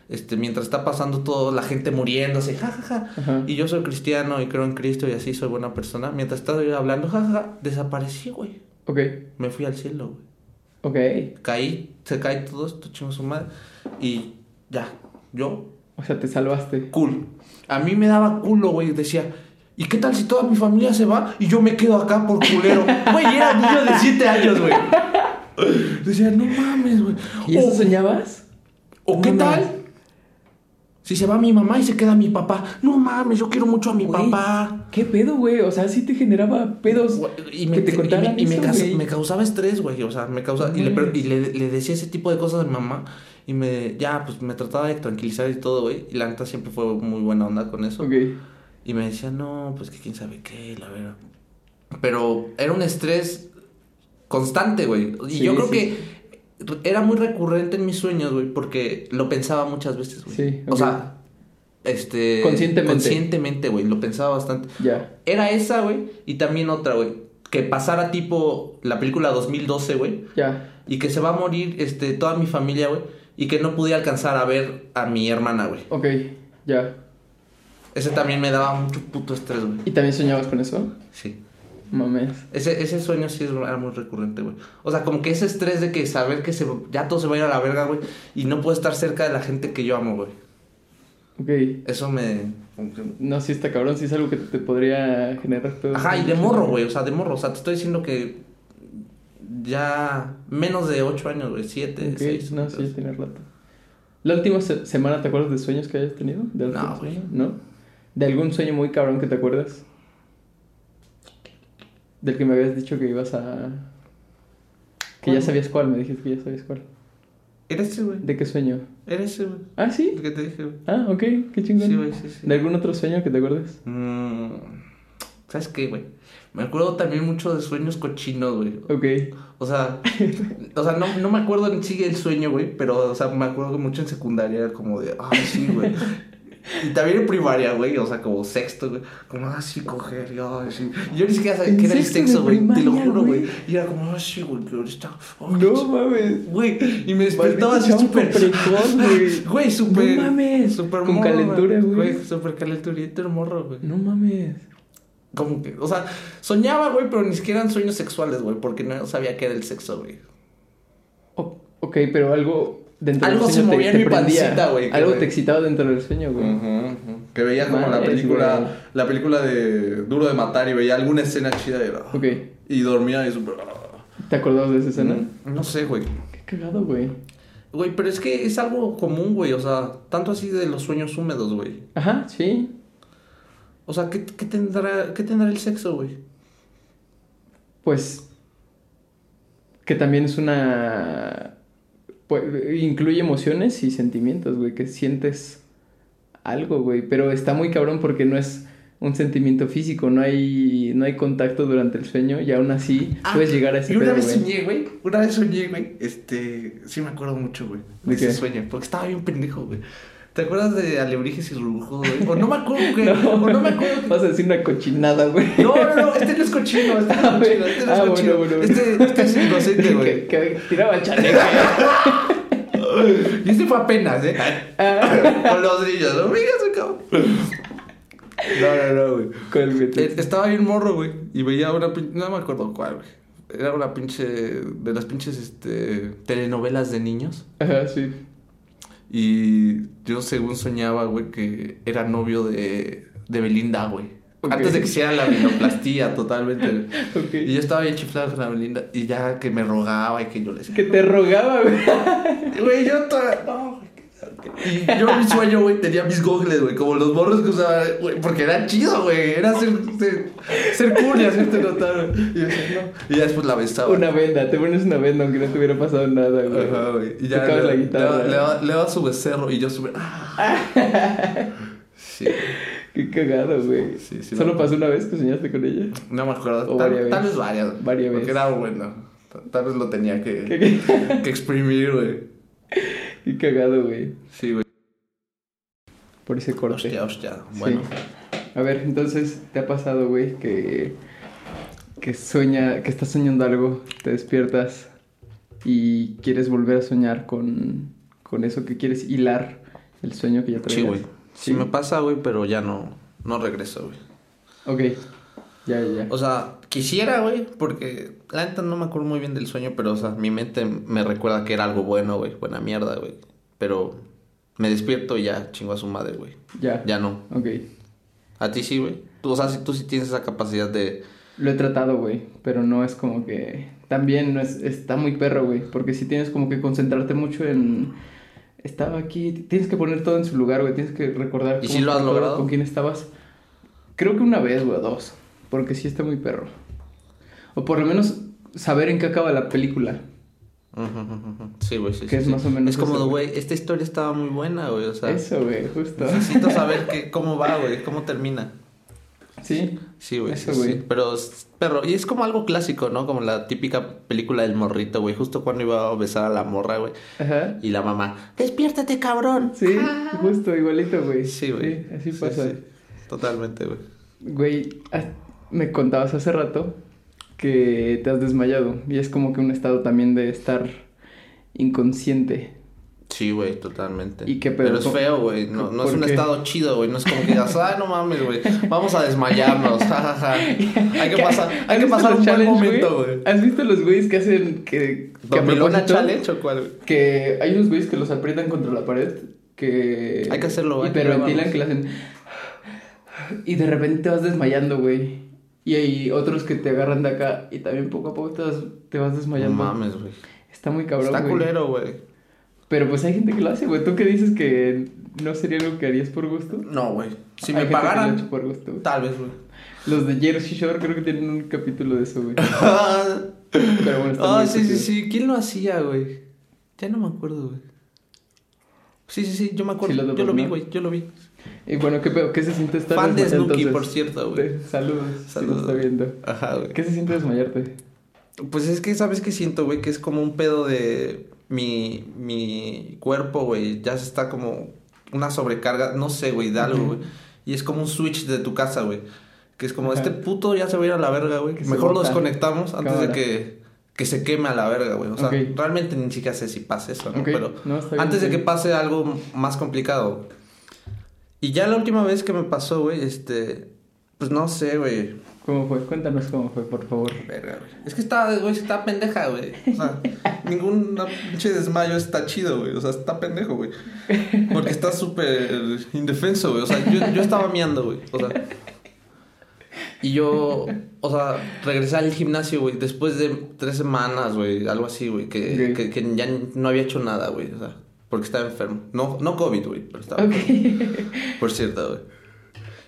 Speaker 2: Este, mientras está pasando todo, la gente muriéndose, jajaja.
Speaker 1: Ajá.
Speaker 2: Y yo soy cristiano y creo en Cristo y así soy buena persona. Mientras estaba yo hablando, jajaja, desaparecí, güey.
Speaker 1: Ok,
Speaker 2: Me fui al cielo, güey.
Speaker 1: ok.
Speaker 2: Caí, se cae todo esto, chingo su madre. Y ya, yo
Speaker 1: O sea, te salvaste.
Speaker 2: Cool. A mí me daba culo, güey. Decía, ¿y qué tal si toda mi familia se va y yo me quedo acá por culero? Güey, era niño de 7 años, güey. Decía, no mames, güey.
Speaker 1: ¿Y eso
Speaker 2: O-
Speaker 1: soñabas?
Speaker 2: ¿O qué tal? Si se va mi mamá y se queda mi papá. No mames, yo quiero mucho a mi
Speaker 1: Güey,
Speaker 2: papá.
Speaker 1: ¿Qué pedo, güey? O sea, sí te generaba pedos.
Speaker 2: Güey, Y
Speaker 1: que
Speaker 2: me,
Speaker 1: te
Speaker 2: y
Speaker 1: contaran
Speaker 2: y me
Speaker 1: eso,
Speaker 2: caus-
Speaker 1: güey.
Speaker 2: me causaba estrés, güey. O sea, me causaba. Y, le, y le, le decía ese tipo de cosas a mi mamá. Y me. Ya, pues me trataba de tranquilizar y todo, güey. Y la neta siempre fue muy buena onda con eso. Y me decía, no, pues que quién sabe qué, la verdad. Pero era un estrés constante, güey. Y
Speaker 1: Sí,
Speaker 2: yo creo
Speaker 1: sí.
Speaker 2: que era muy recurrente en mis sueños, güey, porque lo pensaba muchas veces, güey.
Speaker 1: Sí,
Speaker 2: O sea, este.
Speaker 1: Conscientemente.
Speaker 2: Conscientemente, güey, lo pensaba bastante.
Speaker 1: Ya.
Speaker 2: Era esa, güey, y también otra, güey. Que pasara tipo la película 2012, güey.
Speaker 1: Ya.
Speaker 2: Y que se va a morir este, toda mi familia, güey. Y que no pude alcanzar a ver a mi hermana, güey.
Speaker 1: Ok. Ya.
Speaker 2: Ese también me daba mucho puto estrés, güey.
Speaker 1: ¿Y también soñabas con eso?
Speaker 2: Sí.
Speaker 1: Mames.
Speaker 2: Ese, ese sueño sí es- era muy recurrente, güey. O sea, como que ese estrés de que saber que se, ya todo se va a ir a la verga, güey. Y no puedo estar cerca de la gente que yo amo, güey.
Speaker 1: Ok.
Speaker 2: Eso me...
Speaker 1: No, sí está cabrón, sí es algo que te podría generar pedos.
Speaker 2: Ajá, y de morro, güey. O sea, de morro. O sea, te estoy diciendo que ya menos de 8 años, güey. 7,
Speaker 1: Ok,
Speaker 2: 6.
Speaker 1: no, sí, tiene rato. ¿La última se- semana te acuerdas de sueños que hayas tenido? ¿De la
Speaker 2: No, güey.
Speaker 1: ¿No? ¿De algún sueño muy cabrón que te acuerdas? Del que me habías dicho que ibas a... Que ya sabías cuál, me dijiste que ya sabías cuál.
Speaker 2: Era ese, güey.
Speaker 1: ¿De qué sueño?
Speaker 2: Era ese, güey.
Speaker 1: Ah, sí.
Speaker 2: El que te dije, güey.
Speaker 1: Ah, ok, qué chingón.
Speaker 2: Sí, güey, sí, sí.
Speaker 1: ¿De algún otro sueño que te acuerdes?
Speaker 2: Mm, ¿Sabes qué, güey? Me acuerdo también mucho de sueños cochinos, güey.
Speaker 1: Ok.
Speaker 2: O sea, o sea, no, no me acuerdo en sí el sueño, güey, pero, o sea, me acuerdo que mucho en secundaria era como de, ay, sí, güey. Y también en primaria, güey, o sea, como sexto, güey, como, ah, sí, coger, y, ay, sí. Yo ni siquiera sabía
Speaker 1: ¿En
Speaker 2: qué era el sexo, güey, te lo juro, güey. Y era como, ah, sí, güey, que ahorita,
Speaker 1: No mames.
Speaker 2: Güey, y me despertaba así súper.
Speaker 1: güey.
Speaker 2: Güey, súper.
Speaker 1: No mames.
Speaker 2: Súper
Speaker 1: Con calentura, güey.
Speaker 2: Güey, súper calenturito el morro, güey.
Speaker 1: No mames.
Speaker 2: Como que, o sea, soñaba, güey, pero ni siquiera eran sueños sexuales, güey, porque no sabía qué era el sexo, güey.
Speaker 1: Ok, pero algo dentro
Speaker 2: Algo
Speaker 1: del
Speaker 2: se
Speaker 1: sueño
Speaker 2: movía en mi
Speaker 1: prendía.
Speaker 2: pancita, güey,
Speaker 1: Algo te excitaba dentro del sueño, güey.
Speaker 2: Que veía como la película, la película de Duro de Matar y veía alguna escena chida y,
Speaker 1: Ok.
Speaker 2: y dormía y súper...
Speaker 1: ¿Te acordabas de esa escena?
Speaker 2: Mm, No sé, güey.
Speaker 1: Qué cagado, güey.
Speaker 2: Güey, pero es que es algo común, güey, o sea, tanto así de los sueños húmedos, güey.
Speaker 1: Ajá, sí.
Speaker 2: O sea, ¿qué, qué tendrá, ¿qué tendrá el sexo, güey?
Speaker 1: Pues. Que también es una. Pues, incluye emociones y sentimientos, güey. Que sientes algo, güey. Pero está muy cabrón porque no es un sentimiento físico. No hay, no hay contacto durante el sueño. Y aún así
Speaker 2: Ah,
Speaker 1: puedes llegar a ese
Speaker 2: Y una
Speaker 1: pedo,
Speaker 2: vez
Speaker 1: güey.
Speaker 2: soñé, güey. Una vez soñé, güey. Este. Sí, me acuerdo mucho, güey.
Speaker 1: ¿De
Speaker 2: De ese
Speaker 1: qué?
Speaker 2: sueño. Porque estaba bien pendejo, güey. ¿Te acuerdas de Alebrijes y Rubujos, güey? O no me acuerdo, güey.
Speaker 1: No.
Speaker 2: O no me acuerdo.
Speaker 1: Vas a decir una cochinada, güey.
Speaker 2: No, no, no. Este no es cochino. Este no es
Speaker 1: Ah,
Speaker 2: cochino. Este no es
Speaker 1: bueno,
Speaker 2: cochino.
Speaker 1: bueno, bueno.
Speaker 2: Este, este es inocente,
Speaker 1: que,
Speaker 2: güey.
Speaker 1: que tiraba el chaleco.
Speaker 2: Y este fue apenas, ¿eh?
Speaker 1: Ah.
Speaker 2: Con los niños. ¿no? Fíjate, cabrón. No, no, no, güey.
Speaker 1: ¿Cuál, güey?
Speaker 2: Eh, Estaba bien morro, güey. Y veía una pinche. No me acuerdo cuál, güey. Era una pinche. De las pinches este, telenovelas de niños.
Speaker 1: Ajá, sí.
Speaker 2: Y yo, según soñaba, güey, que era novio de, de Belinda, güey. Antes de que hiciera la rinoplastía totalmente. Y yo estaba bien chiflado con la Belinda. Y ya que me rogaba y que yo le decía.
Speaker 1: Que te rogaba, güey.
Speaker 2: Güey, yo. No. Y yo en mi sueño, güey, tenía mis gogles, güey, como los morros que usaba, güey, porque era chido, güey, era ser, ser, ser cool y hacerte notar, güey. Y yo decía, no. Y ya después la besaba.
Speaker 1: Una venda, te pones una venda aunque no te hubiera pasado nada, güey.
Speaker 2: Ajá, güey. Y ya
Speaker 1: Tocabas
Speaker 2: le,
Speaker 1: la
Speaker 2: le,
Speaker 1: guitarra.
Speaker 2: le daba- le daba su becerro y yo sube. ¡Ah! Sí,
Speaker 1: Qué cagado, güey.
Speaker 2: Sí, sí,
Speaker 1: ¿Solo
Speaker 2: no.
Speaker 1: pasó una vez que soñaste con ella?
Speaker 2: no me acuerdo.
Speaker 1: O
Speaker 2: Tal,
Speaker 1: varias
Speaker 2: tal vez varias.
Speaker 1: Varias
Speaker 2: Porque
Speaker 1: veces.
Speaker 2: era bueno. Tal vez lo tenía que, que exprimir, güey.
Speaker 1: Qué cagado, güey.
Speaker 2: Sí, güey.
Speaker 1: Por ese corte.
Speaker 2: Hostia, hostia.
Speaker 1: Sí.
Speaker 2: Bueno.
Speaker 1: A ver, entonces, ¿te ha pasado, güey, que, que sueña, que estás soñando algo, te despiertas y quieres volver a soñar con, con eso que quieres hilar el sueño que ya traías?
Speaker 2: Sí, güey. Sí. me pasa, güey, pero ya no, no regreso, güey.
Speaker 1: Ok, ya, ya, ya.
Speaker 2: O sea, quisiera, güey, porque la neta no me acuerdo muy bien del sueño, pero, o sea, mi mente me recuerda que era algo bueno, güey, buena mierda, güey. Pero me despierto y ya chingo a su madre, güey.
Speaker 1: Ya.
Speaker 2: Ya no.
Speaker 1: Ok.
Speaker 2: A ti sí, güey. Tú, o sea, si tú sí tienes esa capacidad de...
Speaker 1: Lo he tratado, güey, pero no es como que... También no es... Está muy perro, güey, porque si tienes como que concentrarte mucho en... Estaba aquí, tienes que poner todo en su lugar, güey, tienes que recordar...
Speaker 2: ¿Y si lo has logrado?
Speaker 1: ¿Con quién estabas? Creo que una vez, güey, dos, porque sí está muy perro. O por lo menos saber en qué acaba la película.
Speaker 2: Ujú, ujú, ujú. Sí, güey, sí,
Speaker 1: Que
Speaker 2: sí,
Speaker 1: es
Speaker 2: sí.
Speaker 1: más o menos
Speaker 2: Es como,
Speaker 1: güey.
Speaker 2: güey, esta historia estaba muy buena, güey, o sea...
Speaker 1: Eso, güey, justo.
Speaker 2: Necesito saber que, cómo va, güey, cómo termina.
Speaker 1: Sí,
Speaker 2: Sí, güey,
Speaker 1: Eso,
Speaker 2: sí, sí.
Speaker 1: güey.
Speaker 2: Pero, pero, y es como algo clásico, ¿no? Como la típica película del morrito, güey. Justo cuando iba a besar a la morra, güey.
Speaker 1: ajá.
Speaker 2: Y la mamá, despiértate, cabrón.
Speaker 1: Sí, justo, igualito, güey.
Speaker 2: Sí, güey.
Speaker 1: Sí, así
Speaker 2: Sí,
Speaker 1: pasa.
Speaker 2: Totalmente, güey.
Speaker 1: Güey, ah, me contabas hace rato que te has desmayado y es como que un estado también de estar inconsciente.
Speaker 2: Sí, güey, totalmente.
Speaker 1: ¿Y qué pedo?
Speaker 2: Pero es
Speaker 1: ¿Cómo-
Speaker 2: feo, güey. No, no es un
Speaker 1: qué?
Speaker 2: estado chido, güey. No es como que digas, ay, no mames, güey. Vamos a desmayarnos. Hay que pasar, hay
Speaker 1: ¿Has
Speaker 2: que pasar un buen momento, güey.
Speaker 1: ¿Has visto los güeyes que hacen que, que a
Speaker 2: ¿Dormilona
Speaker 1: propósito-
Speaker 2: challenge o cuál, güey?
Speaker 1: Que hay unos güeyes que los aprietan contra la pared que...
Speaker 2: Hay que hacerlo, que
Speaker 1: Hiperventilan,
Speaker 2: grabarlos.
Speaker 1: que le hacen... Y de repente te vas desmayando, güey. Y hay otros que te agarran de acá y también poco a poco te vas, te vas
Speaker 2: No
Speaker 1: desmayando.
Speaker 2: mames, güey.
Speaker 1: Está muy cabrón,
Speaker 2: Está
Speaker 1: güey.
Speaker 2: culero, güey.
Speaker 1: Pero pues hay gente que lo hace, güey. ¿Tú qué dices que no sería algo que harías por gusto?
Speaker 2: No, güey. Si
Speaker 1: Hay
Speaker 2: me
Speaker 1: que lo
Speaker 2: pagaran,
Speaker 1: hecho por gusto, güey.
Speaker 2: tal vez, güey.
Speaker 1: Los de Jersey Shore creo que tienen un capítulo de eso, güey. Pero bueno, está
Speaker 2: Ah,
Speaker 1: muy
Speaker 2: sí, sí, sí. ¿Quién lo hacía, güey? Ya no me acuerdo, güey. Sí, sí, sí, yo me acuerdo.
Speaker 1: Sí, lo
Speaker 2: yo lo vi,
Speaker 1: ¿no?
Speaker 2: güey, yo lo vi.
Speaker 1: Y bueno, ¿qué, pedo? ¿qué se siente estar
Speaker 2: Fan de Snooki,
Speaker 1: entonces?
Speaker 2: por cierto, güey.
Speaker 1: Saludos,
Speaker 2: Saludos.
Speaker 1: si está viendo.
Speaker 2: Ajá, güey.
Speaker 1: ¿Qué se siente desmayarte?
Speaker 2: Pues es que, ¿sabes qué siento, güey? Que es como un pedo de mi, mi cuerpo, güey. Ya se está como una sobrecarga, no sé, güey, de algo, güey. Y es como un switch de tu casa, güey. Que es como,
Speaker 1: Ajá.
Speaker 2: este puto ya se va a ir a la verga, güey. Mejor lo desconectamos antes
Speaker 1: Cámara.
Speaker 2: de que, que se queme a la verga, güey. O sea, realmente ni siquiera sé si pasa eso, ¿no? Pero
Speaker 1: no, está bien,
Speaker 2: antes de que pase algo más complicado. Y ya la última vez que me pasó, güey, este... Pues no sé, güey.
Speaker 1: ¿Cómo fue? Cuéntanos cómo fue, por favor.
Speaker 2: Verga, güey. Es que está, güey, está pendeja, güey. O sea, ningún pinche desmayo está chido, güey. O sea, está pendejo, güey. Porque está súper indefenso, güey. O sea, yo, yo estaba miando, güey. O sea. Y yo, o sea, regresé al gimnasio, güey, después de tres semanas, güey, algo así, güey, que, que, que ya no había hecho nada, güey. O sea, porque estaba enfermo. No, no COVID, güey, pero estaba
Speaker 1: Ok.
Speaker 2: por cierto, güey.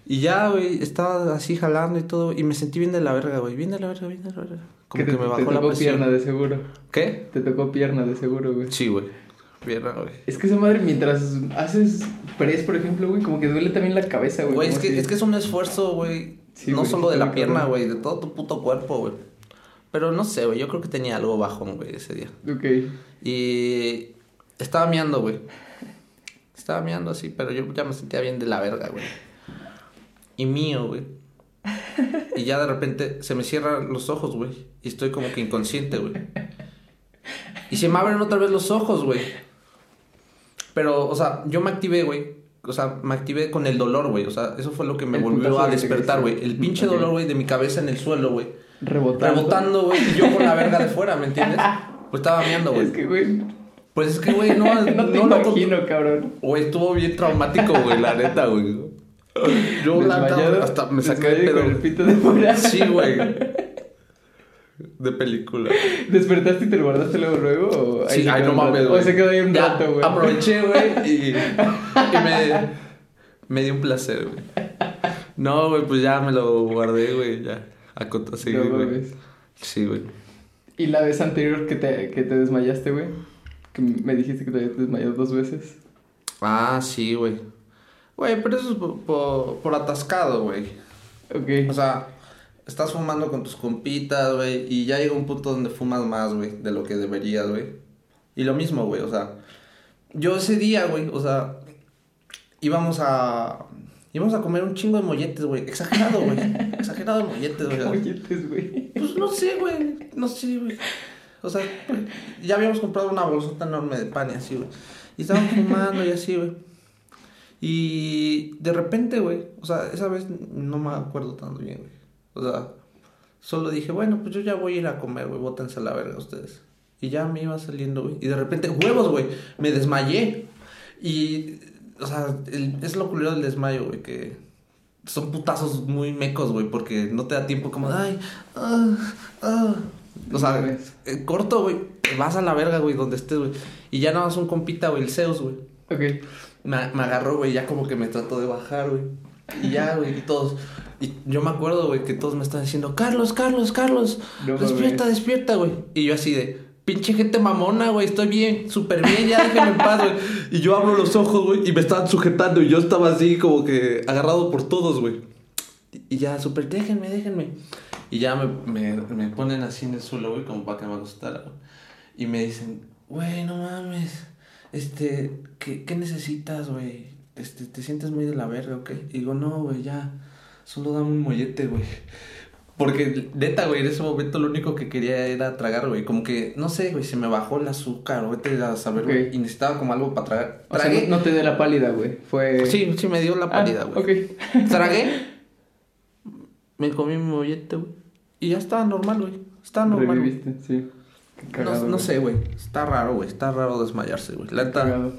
Speaker 2: Y ya, güey, estaba así jalando y todo. Y me sentí bien de la verga, güey. Bien de la verga, bien de la verga. Como
Speaker 1: te,
Speaker 2: que me
Speaker 1: te
Speaker 2: bajó la
Speaker 1: tocó
Speaker 2: presión.
Speaker 1: pierna de seguro.
Speaker 2: ¿Qué?
Speaker 1: Te tocó pierna de seguro, güey.
Speaker 2: Sí, güey. Pierna, güey.
Speaker 1: Es que esa madre, mientras haces press, por ejemplo, güey, como que duele también la cabeza, güey.
Speaker 2: Güey, es que,
Speaker 1: si-
Speaker 2: es que es un esfuerzo, güey.
Speaker 1: Sí,
Speaker 2: no
Speaker 1: güey,
Speaker 2: solo de la pierna, güey. De todo tu puto cuerpo, güey. Pero no sé, güey. Yo creo que tenía algo bajón, güey, ese día.
Speaker 1: Ok.
Speaker 2: Y estaba meando, güey. Estaba meando así, pero yo ya me sentía bien de la verga, güey. Y mío, güey. Y ya de repente se me cierran los ojos, güey. Y estoy como que inconsciente, güey. Y se me abren otra vez los ojos, güey. Pero, o sea, yo me activé, güey. O sea, me activé con el dolor, güey. O sea, eso fue lo que me
Speaker 1: El
Speaker 2: volvió a despertar, güey. El pinche dolor, güey, de mi cabeza en el suelo, güey.
Speaker 1: Rebotando.
Speaker 2: Rebotando, güey. Y yo con la verga de fuera, ¿me entiendes? Pues estaba meando, güey.
Speaker 1: Es que, güey,
Speaker 2: Pues es que, güey, no,
Speaker 1: no te
Speaker 2: no
Speaker 1: imagino, cabrón.
Speaker 2: Güey, estuvo bien traumático, güey, la neta, güey. Yo,
Speaker 1: Desmayado,
Speaker 2: hasta me saqué de pedo.
Speaker 1: el pito de fuera.
Speaker 2: Sí, güey. De película.
Speaker 1: ¿Despertaste y te lo guardaste luego, luego? O
Speaker 2: Sí, ay, no mames, güey.
Speaker 1: O se quedó ahí un
Speaker 2: Ya,
Speaker 1: rato, güey.
Speaker 2: Aproveché, güey, y, y me, me dio un placer, güey. No, güey, pues ya me lo guardé, güey, ya. A cota seguir, güey. Sí, güey.
Speaker 1: ¿Y la vez anterior que te, que te desmayaste, güey? Que me dijiste que te habías desmayado dos veces.
Speaker 2: Ah, sí, güey. Güey, pero eso es por, por, por atascado, güey.
Speaker 1: Ok.
Speaker 2: O sea, estás fumando con tus compitas, güey, y ya llega un punto donde fumas más, güey, de lo que deberías, güey. Y lo mismo, güey, o sea, yo ese día, güey, o sea, íbamos a íbamos a comer un chingo de molletes, güey, exagerado, güey. exagerado de molletes, güey.
Speaker 1: Molletes, güey.
Speaker 2: Pues no sé, güey, no sé, güey. O sea, ya habíamos comprado una bolsota enorme de pan y así, güey. Y estábamos fumando y así, güey. Y de repente, güey, o sea, esa vez no me acuerdo tanto bien, güey. O sea, solo dije, bueno, pues yo ya voy a ir a comer, güey, bótense a la verga ustedes. Y ya me iba saliendo, güey. Y de repente, huevos, güey, me desmayé. Y, o sea, el- es lo culero del desmayo, güey, que son putazos muy mecos, güey, porque no te da tiempo como, ay, ah, ah. O sea, eh, corto, güey, te vas a la verga, güey, donde estés, güey. Y ya nada más un compita, güey, el Zeus, güey.
Speaker 1: Ok.
Speaker 2: Me, me agarró, güey, ya como que me trató de bajar, güey. Y ya, güey, y todos. Y yo me acuerdo, güey, que todos me están diciendo, Carlos, Carlos, Carlos,
Speaker 1: No
Speaker 2: despierta, despierta, güey. Y yo así de, pinche gente mamona, güey, estoy bien, súper bien, ya déjenme en paz, güey. Y yo abro los ojos, güey, y me estaban sujetando, y yo estaba así como que agarrado por todos, güey. Y ya, súper, déjenme, déjenme. Y ya me, me, me ponen así en el suelo, güey, como para que me acostara, güey. Y me dicen, güey, no mames, este, ¿qué, qué necesitas, güey? Este, ¿te sientes muy de la verga, ok? Y digo, no, güey, ya, solo dame un mollete, güey. Porque, neta, güey, en ese momento lo único que quería era tragar, güey. Como que, no sé, güey, se me bajó el azúcar, o vete a saber, güey.
Speaker 1: Ok.
Speaker 2: Y necesitaba como algo para tragar.
Speaker 1: O sea, no, no te dé la pálida, güey. Fue.
Speaker 2: Sí, sí, me dio la
Speaker 1: Ah,
Speaker 2: pálida, güey.
Speaker 1: ok.
Speaker 2: Tragué. Me comí mi mollete, güey. Y ya estaba normal, güey. Estaba normal.
Speaker 1: Reviviste, sí.
Speaker 2: No,
Speaker 1: cagado,
Speaker 2: no
Speaker 1: güey.
Speaker 2: sé, güey. Está raro, güey. Está raro desmayarse, güey. La neta.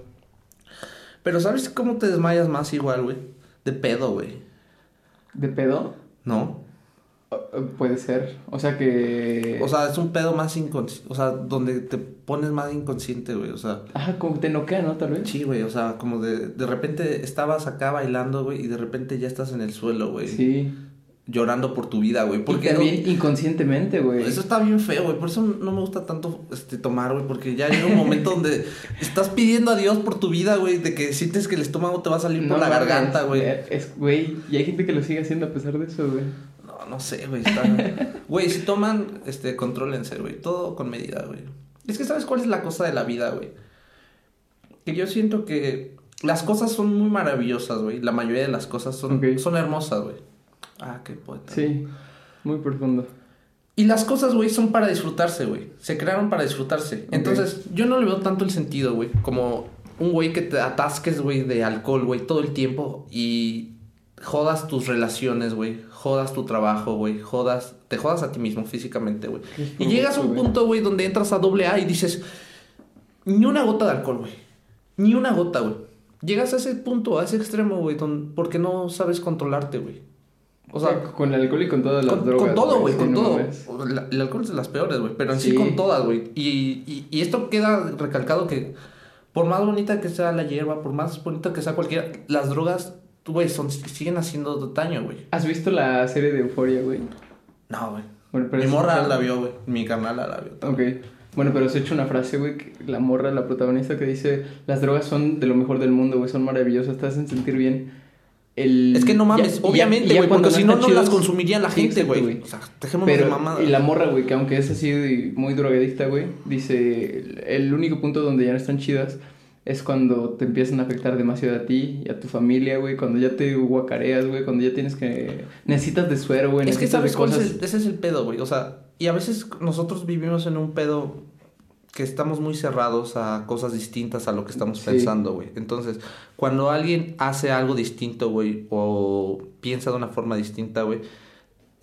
Speaker 2: Pero ¿sabes cómo te desmayas más igual, güey? De pedo, güey.
Speaker 1: ¿De pedo?
Speaker 2: ¿No?
Speaker 1: Puede ser. O sea que.
Speaker 2: O sea, es un pedo más inconsciente. O sea, donde te pones más inconsciente, güey. O sea,
Speaker 1: Ajá, como te noquea, ¿no? Tal vez.
Speaker 2: sí, güey. O sea, como de, de repente estabas acá bailando, güey. Y de repente ya estás en el suelo, güey.
Speaker 1: Sí.
Speaker 2: Llorando por tu vida, güey.
Speaker 1: Y
Speaker 2: Porque
Speaker 1: también inconscientemente, güey.
Speaker 2: Eso está bien feo, güey. Por eso no me gusta tanto este, tomar, güey. Porque ya llega un momento donde estás pidiendo a Dios por tu vida, güey. De que sientes que el estómago te va a salir por la garganta, güey.
Speaker 1: Es, güey, y hay gente que lo sigue haciendo a pesar de eso, güey.
Speaker 2: No, no sé, güey. Güey, si toman, este, contrólense, güey. Todo con medida, güey. Es que, ¿sabes cuál es la cosa de la vida, güey? Que yo siento que las cosas son muy maravillosas, güey. La mayoría de las cosas son, son hermosas, güey. Ah, qué poeta.
Speaker 1: Sí, muy profundo.
Speaker 2: Y las cosas, güey, son para disfrutarse, güey. Se crearon para disfrutarse. Entonces, yo no le veo tanto el sentido, güey. Como un güey que te atasques, güey, de alcohol, güey, todo el tiempo y jodas tus relaciones, güey. Jodas tu trabajo, güey. Jodas, te jodas a ti mismo físicamente, güey. Y llegas a un punto, güey, donde entras a doble A y dices, ni una gota de alcohol, güey. Ni una gota, güey. Llegas a ese punto, a ese extremo, güey, porque no sabes controlarte, güey. O sea,
Speaker 1: con el alcohol y con todas las
Speaker 2: con,
Speaker 1: drogas.
Speaker 2: con todo, güey, con
Speaker 1: no
Speaker 2: todo. La- el alcohol es de las peores, güey, pero en sí,
Speaker 1: Sí.
Speaker 2: con todas, güey. Y, y, y esto queda recalcado que por más bonita que sea la hierba, por más bonita que sea cualquiera, las drogas, güey, son, siguen haciendo daño, güey.
Speaker 1: ¿Has visto la serie de Euforia, güey?
Speaker 2: No, güey.
Speaker 1: Bueno, pero
Speaker 2: Mi morra la vio, güey. Mi carnal la vio.
Speaker 1: Ok. Bueno, pero se ha hecho una frase, güey, que la morra, la protagonista, que dice: Las drogas son de lo mejor del mundo, güey, son maravillosas, te hacen sentir bien. El...
Speaker 2: Es que no mames,
Speaker 1: ya-
Speaker 2: obviamente, güey, porque si no, no las consumiría la gente, güey. O sea, dejémonos de mamada.
Speaker 1: y la morra, güey, que aunque es así muy drogadicta, güey, dice, el- único punto donde ya no están chidas es cuando te empiezan a afectar demasiado a ti y a tu familia, güey, cuando ya te guacareas, güey, cuando ya tienes que... Necesitas de suero, güey,
Speaker 2: Es que sabes
Speaker 1: de
Speaker 2: cuál
Speaker 1: cosas...
Speaker 2: es el, ese es el pedo, güey. O sea, y a veces nosotros vivimos en un pedo que estamos muy cerrados a cosas distintas a lo que estamos
Speaker 1: Sí.
Speaker 2: pensando, güey. Entonces, cuando alguien hace algo distinto, güey, o piensa de una forma distinta, güey,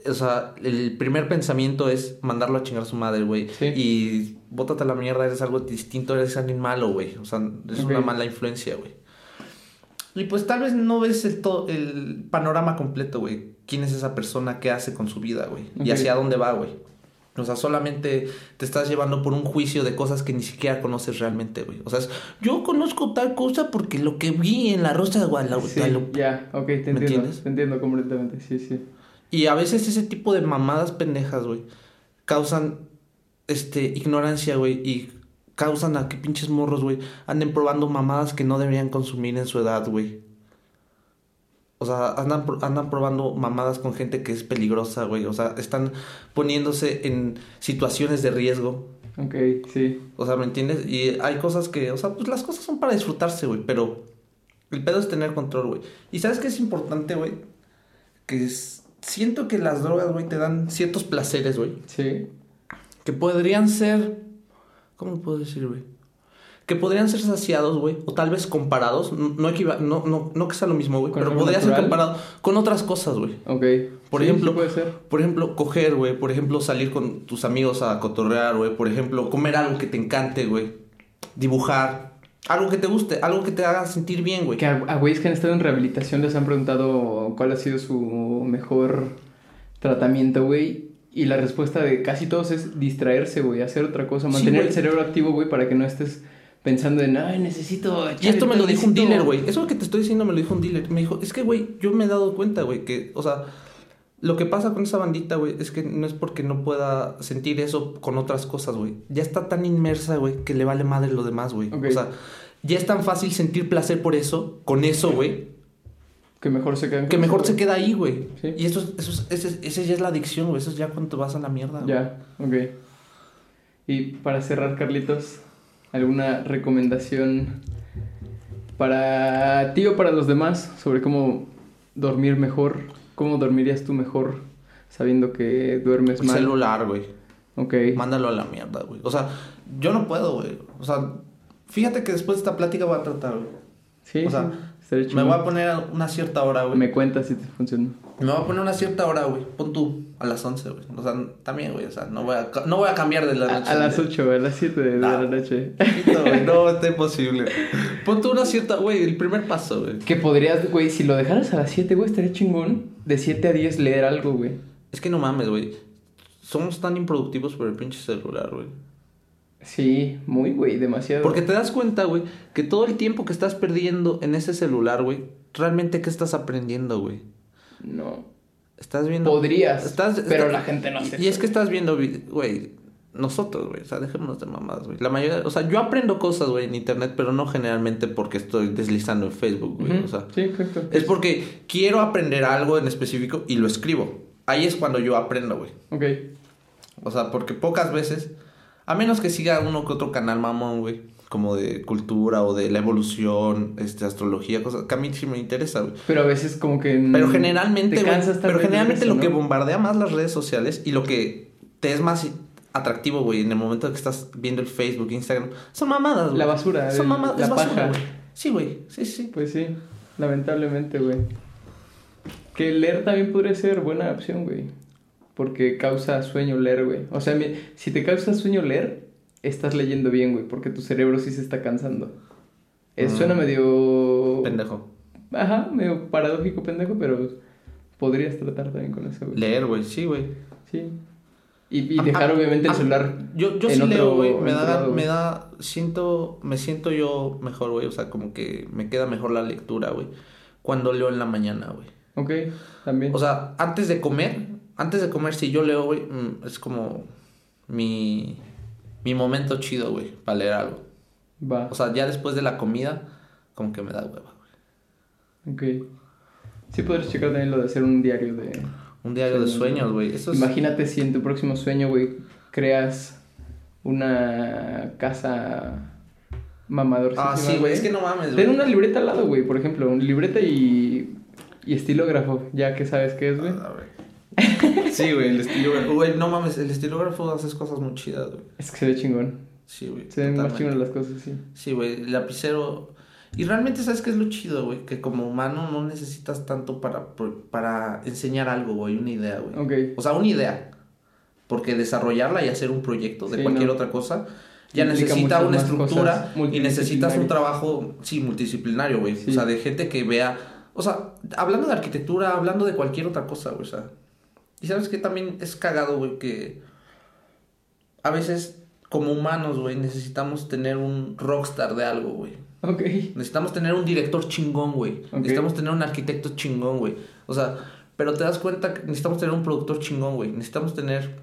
Speaker 2: o sea, el primer pensamiento es mandarlo a chingar a su madre, güey.
Speaker 1: Sí.
Speaker 2: Y bótate a la mierda, eres algo distinto, eres alguien malo, güey. O sea, es una mala influencia, güey. Y pues tal vez no ves el, to- el panorama completo, güey. ¿Quién es esa persona? ¿Qué hace con su vida, güey? Y hacia dónde va, güey. O sea, solamente te estás llevando por un juicio de cosas que ni siquiera conoces realmente, güey. O sea, es, yo conozco tal cosa porque lo que vi en la Rosa de Guadalupe.
Speaker 1: Sí, ya, ok, te entiendo,
Speaker 2: entiendes?
Speaker 1: te entiendo completamente, sí, sí.
Speaker 2: Y a veces ese tipo de mamadas pendejas, güey, causan este ignorancia, güey, y causan a que pinches morros, güey, anden probando mamadas que no deberían consumir en su edad, güey. O sea, andan, andan probando mamadas con gente que es peligrosa, güey. O sea, están poniéndose en situaciones de riesgo.
Speaker 1: Ok, sí.
Speaker 2: O sea, ¿me entiendes? Y hay cosas que, o sea, pues las cosas son para disfrutarse, güey, pero el pedo es tener control, güey. Y sabes qué es importante, güey? Que es, siento que las drogas, güey, te dan ciertos placeres, güey,
Speaker 1: Sí.
Speaker 2: que podrían ser, ¿cómo lo puedo decir, güey? Que podrían ser saciados, güey, o tal vez comparados, no, no, equiva- no, no, no que sea lo mismo, güey,
Speaker 1: ¿Con
Speaker 2: pero podría ser comparado con otras cosas, güey.
Speaker 1: Ok.
Speaker 2: Por
Speaker 1: Sí,
Speaker 2: ejemplo,
Speaker 1: sí puede ser.
Speaker 2: Por ejemplo, coger, güey. Por ejemplo, salir con tus amigos a cotorrear, güey. Por ejemplo, comer algo que te encante, güey. Dibujar. Algo que te guste, algo que te haga sentir bien, güey.
Speaker 1: Que a, güeyes que han estado en rehabilitación les han preguntado cuál ha sido su mejor tratamiento, güey. Y la respuesta de casi todos es distraerse, güey, hacer otra cosa, mantener el cerebro activo, güey, para que no estés pensando en, ay, necesito...
Speaker 2: Y esto me lo dijo un
Speaker 1: necesito-".
Speaker 2: dealer, güey. Eso que te estoy diciendo me lo dijo un dealer. Me dijo, es que, güey, yo me he dado cuenta, güey, que, o sea, lo que pasa con esa bandita, güey, es que no es porque no pueda sentir eso con otras cosas, güey. Ya está tan inmersa, güey, que le vale madre lo demás, güey.
Speaker 1: Ok.
Speaker 2: O sea, ya es tan fácil sentir placer por eso, con eso, güey,
Speaker 1: Que mejor se quedan
Speaker 2: que mejor
Speaker 1: eso,
Speaker 2: se queda ahí, güey.
Speaker 1: Sí.
Speaker 2: Y eso, es- eso, es- ese, ese ya es la adicción, güey. Eso es ya cuando te vas a la mierda. güey.
Speaker 1: Ya, ok. Y para cerrar, Carlitos, ¿alguna recomendación para ti o para los demás sobre cómo dormir mejor? ¿Cómo dormirías tú mejor sabiendo que duermes mal?
Speaker 2: celular, güey.
Speaker 1: Ok.
Speaker 2: Mándalo a la mierda, güey. O sea, yo no puedo, güey. O sea, fíjate que después de esta plática voy a tratar, güey.
Speaker 1: Sí,
Speaker 2: o sea,
Speaker 1: sí,
Speaker 2: Me voy a poner a una cierta hora, güey.
Speaker 1: Me cuentas si te funciona.
Speaker 2: Me voy a poner una cierta hora, güey. Pon tú, a las 11, güey. O sea, también, güey. O sea, no voy a, no voy a cambiar de la noche.
Speaker 1: a las 8, a las 7 de, la noche.
Speaker 2: Poquito, güey. No, está imposible. Pon tú una cierta, güey, el primer paso, güey.
Speaker 1: Que podrías, güey, si lo dejaras a las 7, güey, estaría chingón. De 7 a 10 leer algo, güey.
Speaker 2: Es que no mames, güey. Somos tan improductivos por el pinche celular, güey.
Speaker 1: Sí, muy, güey, demasiado.
Speaker 2: Porque te das cuenta, güey, que todo el tiempo que estás perdiendo en ese celular, güey, realmente qué estás aprendiendo, güey.
Speaker 1: No.
Speaker 2: Estás viendo.
Speaker 1: Podrías,
Speaker 2: Estás,
Speaker 1: pero la gente no hace
Speaker 2: Y es
Speaker 1: eso.
Speaker 2: que estás viendo, vi- güey, nosotros, güey, o sea, dejémonos de mamadas, güey. La mayoría, o sea, yo aprendo cosas, güey, en internet, pero no generalmente porque estoy deslizando en Facebook, güey. O sea,
Speaker 1: sí, exacto.
Speaker 2: es porque quiero aprender algo en específico y lo escribo. Ahí es cuando yo aprendo, güey.
Speaker 1: Ok.
Speaker 2: O sea, porque pocas veces, a menos que siga uno que otro canal mamón, güey, como de cultura o de la evolución, este, astrología, cosas que a mí sí me interesa, güey.
Speaker 1: Pero a veces como que...
Speaker 2: Pero generalmente, güey, pero generalmente
Speaker 1: eso,
Speaker 2: lo que bombardea más las redes sociales y lo que te es más atractivo, güey, en el momento que estás viendo el Facebook, Instagram, son mamadas, güey.
Speaker 1: La basura,
Speaker 2: Son
Speaker 1: el-
Speaker 2: mamadas,
Speaker 1: la
Speaker 2: es basura,
Speaker 1: paja.
Speaker 2: güey. Sí, güey, sí, sí.
Speaker 1: Pues sí, lamentablemente, güey. Que leer también podría ser buena opción, güey. Porque causa sueño leer, güey. O sea, si te causa sueño leer, estás leyendo bien, güey. Porque tu cerebro sí se está cansando. Eh,
Speaker 2: Mm.
Speaker 1: Suena medio...
Speaker 2: Pendejo.
Speaker 1: Ajá, medio paradójico, pendejo, pero podrías tratar también con eso, güey.
Speaker 2: Leer, güey, sí, güey.
Speaker 1: Sí. Y, y
Speaker 2: Ah,
Speaker 1: dejar
Speaker 2: ah,
Speaker 1: obviamente el
Speaker 2: ah,
Speaker 1: celular
Speaker 2: Yo, yo
Speaker 1: en
Speaker 2: sí
Speaker 1: otro-
Speaker 2: leo, güey. Me da,
Speaker 1: lado,
Speaker 2: me da, siento, me siento yo mejor, güey. O sea, como que me queda mejor la lectura, güey. Cuando leo en la mañana, güey.
Speaker 1: Ok, también.
Speaker 2: O sea, antes de comer, antes de comer, si yo leo, güey, mm, es como mi, mi momento chido, güey, para leer algo.
Speaker 1: Va.
Speaker 2: O sea, ya después de la comida, como que me da hueva, güey.
Speaker 1: Ok. Sí podrías checar también lo de hacer un diario de...
Speaker 2: Un diario de sueños, güey. Es...
Speaker 1: Imagínate si en tu próximo sueño, güey, creas una casa mamador.
Speaker 2: Ah, sí, güey, es que no mames, güey.
Speaker 1: Ten una libreta al lado, güey, por ejemplo, una libreta y, y estilógrafo, ya que sabes qué es, güey.
Speaker 2: A ver. Sí, güey, el estilógrafo. Güey, no mames, el estilógrafo haces cosas muy chidas, güey.
Speaker 1: Es que se ve chingón.
Speaker 2: Sí, güey.
Speaker 1: Se ven más chingonas las cosas, sí.
Speaker 2: Sí, güey, el lapicero. Y realmente, ¿sabes qué es lo chido, güey? Que como humano no necesitas tanto para, para enseñar algo, güey, una idea, güey.
Speaker 1: Ok.
Speaker 2: O sea, una idea. Porque desarrollarla y hacer un proyecto de
Speaker 1: Sí,
Speaker 2: cualquier
Speaker 1: no.
Speaker 2: otra cosa ya necesita una estructura y necesitas un trabajo, sí, multidisciplinario, güey.
Speaker 1: Sí.
Speaker 2: O sea, de gente que vea. O sea, hablando de arquitectura, hablando de cualquier otra cosa, güey. O sea. Y sabes que también es cagado, güey, que a veces como humanos, güey, necesitamos tener un rockstar de algo, güey.
Speaker 1: Ok.
Speaker 2: Necesitamos tener un director chingón, güey.
Speaker 1: Ok.
Speaker 2: Necesitamos tener un arquitecto chingón, güey. O sea, pero te das cuenta que necesitamos tener un productor chingón, güey. Necesitamos tener,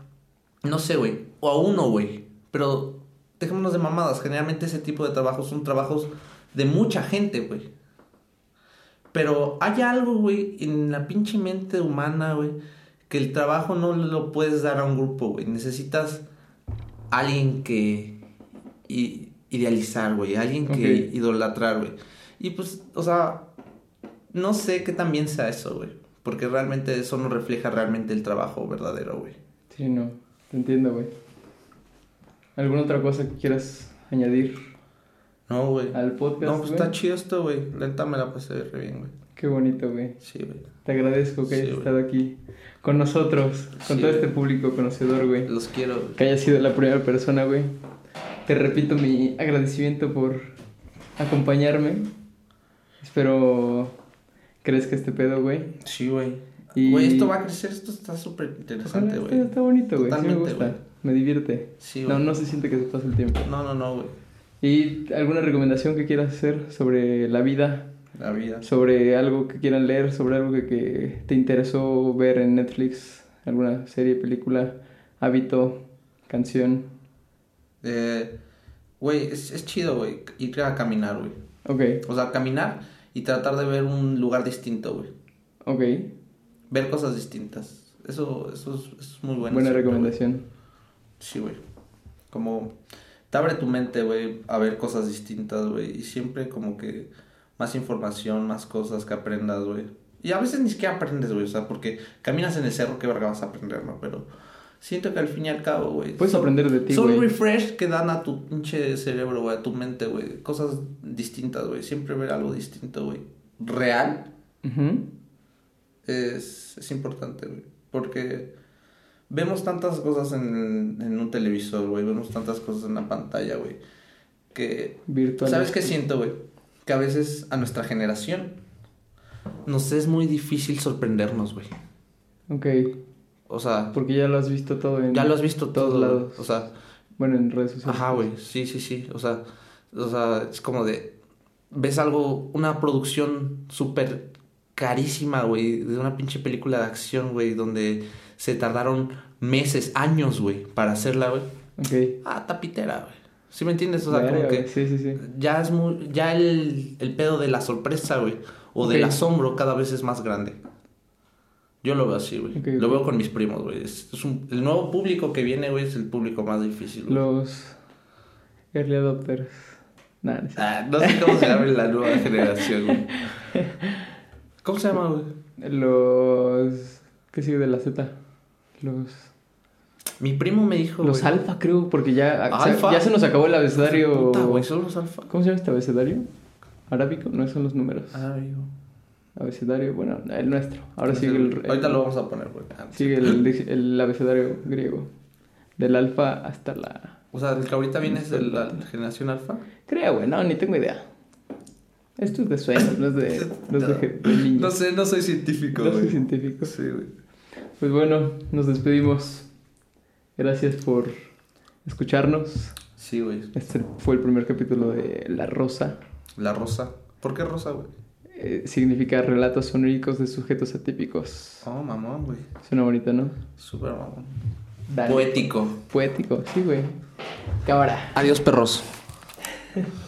Speaker 2: no sé, güey, o a uno, güey. Pero dejémonos de mamadas. Generalmente ese tipo de trabajos son trabajos de mucha gente, güey. Pero hay algo, güey, en la pinche mente humana, güey, que el trabajo no lo puedes dar a un grupo, güey. Necesitas alguien que idealizar, güey. Alguien que idolatrar, güey. Y pues, o sea, no sé qué también sea eso, güey. Porque realmente eso no refleja realmente el trabajo verdadero, güey.
Speaker 1: Sí, no. Te entiendo, güey. ¿Alguna otra cosa que quieras añadir
Speaker 2: No, güey.
Speaker 1: al podcast?
Speaker 2: No, pues está chido esto, güey. La neta me la pasé re bien, güey.
Speaker 1: Qué bonito, güey.
Speaker 2: Sí, güey.
Speaker 1: Te agradezco que hayas estado aquí con nosotros, con
Speaker 2: Sí,
Speaker 1: todo este público conocedor, güey.
Speaker 2: Los quiero. güey.
Speaker 1: Que hayas sido la primera persona, güey. Te repito mi agradecimiento por acompañarme. Espero crezca este pedo, güey.
Speaker 2: Sí, güey.
Speaker 1: Y-
Speaker 2: Güey, esto va a crecer, esto está súper interesante, güey.
Speaker 1: Está, está bonito, güey. Sí me gusta.
Speaker 2: güey.
Speaker 1: Me divierte.
Speaker 2: Sí,
Speaker 1: no,
Speaker 2: güey.
Speaker 1: no se siente que se pasa el tiempo.
Speaker 2: No, no, no, güey.
Speaker 1: ¿Y alguna recomendación que quieras hacer sobre la vida?
Speaker 2: La vida.
Speaker 1: Sobre algo que quieran leer, sobre algo que, que te interesó ver en Netflix, alguna serie, película, hábito, canción.
Speaker 2: Eh, Güey, es, es chido, güey, ir a caminar, güey.
Speaker 1: Ok,
Speaker 2: O sea, caminar y tratar de ver un lugar distinto, güey.
Speaker 1: ok.
Speaker 2: Ver cosas distintas. Eso, eso, es, eso es muy bueno.
Speaker 1: Buena
Speaker 2: siempre,
Speaker 1: recomendación.
Speaker 2: Sí, güey. Como te abre tu mente, güey, a ver cosas distintas, güey. Y siempre como que más información, más cosas que aprendas, güey. Y a veces ni siquiera aprendes, güey. O sea, porque caminas en el cerro, qué verga vas a aprender, ¿no? Pero siento que al fin y al cabo, güey.
Speaker 1: Puedes
Speaker 2: son-
Speaker 1: aprender de ti,
Speaker 2: Son
Speaker 1: güey.
Speaker 2: refresh que dan a tu pinche cerebro, güey, a tu mente, güey. Cosas distintas, güey. Siempre ver algo distinto, güey. Real
Speaker 1: Ujú.
Speaker 2: es, es importante, güey. Porque vemos tantas cosas en, en un televisor, güey. Vemos tantas cosas en la pantalla, güey. Que...
Speaker 1: Virtual.
Speaker 2: ¿Sabes qué siento, güey? Que a veces a nuestra generación nos es muy difícil sorprendernos, güey.
Speaker 1: Ok,
Speaker 2: O sea,
Speaker 1: porque ya lo has visto todo en...
Speaker 2: ya lo has visto
Speaker 1: todos
Speaker 2: todo.
Speaker 1: lados.
Speaker 2: O sea,
Speaker 1: Bueno, en redes sociales.
Speaker 2: Ajá, güey, sí, sí, sí. O sea, o sea, es como de. Ves algo, una producción súper carísima, güey, de una pinche película de acción, güey, donde se tardaron meses, años, güey, para hacerla, güey.
Speaker 1: Ok.
Speaker 2: Ah, tapitera, güey. ¿Sí me entiendes? O sea,
Speaker 1: Verga,
Speaker 2: como que
Speaker 1: Sí, sí, sí.
Speaker 2: ya es muy. Ya el, el pedo de la sorpresa, güey, o del asombro cada vez es más grande. Yo lo veo así, güey. Lo veo con mis primos, güey. Es, es un- el nuevo público que viene, güey, es el público más difícil, güey.
Speaker 1: Los early adopters. Nah, no sé.
Speaker 2: Ah, no sé cómo se llama la nueva generación, güey. ¿Cómo se llama, güey?
Speaker 1: Los... ¿Qué sigue de la Z? Los...
Speaker 2: Mi primo me dijo,
Speaker 1: Los
Speaker 2: güey.
Speaker 1: alfa, creo, porque ya,
Speaker 2: ¿Alfa?
Speaker 1: ya se nos acabó el abecedario...
Speaker 2: Puta, güey, son los alfa.
Speaker 1: ¿Cómo se llama este abecedario? ¿Arábico? No, son los números.
Speaker 2: Ah, amigo.
Speaker 1: Abecedario, bueno, el nuestro. Ahora
Speaker 2: No
Speaker 1: sigue el...
Speaker 2: güey. Ahorita lo vamos a poner, güey. Ah,
Speaker 1: Sigue el, el abecedario griego. Del alfa hasta la...
Speaker 2: O sea, el que ahorita viene es de la generación alfa.
Speaker 1: Creo, güey, no, ni tengo idea. Esto es de sueños, no es de, no es de, de niños.
Speaker 2: No sé, no soy científico,
Speaker 1: No
Speaker 2: güey.
Speaker 1: soy científico.
Speaker 2: Sí, güey.
Speaker 1: Pues bueno, nos despedimos. Gracias por escucharnos.
Speaker 2: Sí, güey.
Speaker 1: Este fue el primer capítulo de La Rosa.
Speaker 2: La rosa. ¿Por qué rosa, güey?
Speaker 1: Eh, significa relatos soníricos de sujetos atípicos.
Speaker 2: Oh, mamón, güey.
Speaker 1: Suena bonito, ¿no?
Speaker 2: Súper mamón.
Speaker 1: Dale.
Speaker 2: Poético.
Speaker 1: Poético, sí, güey. Cámara.
Speaker 2: Adiós, perros.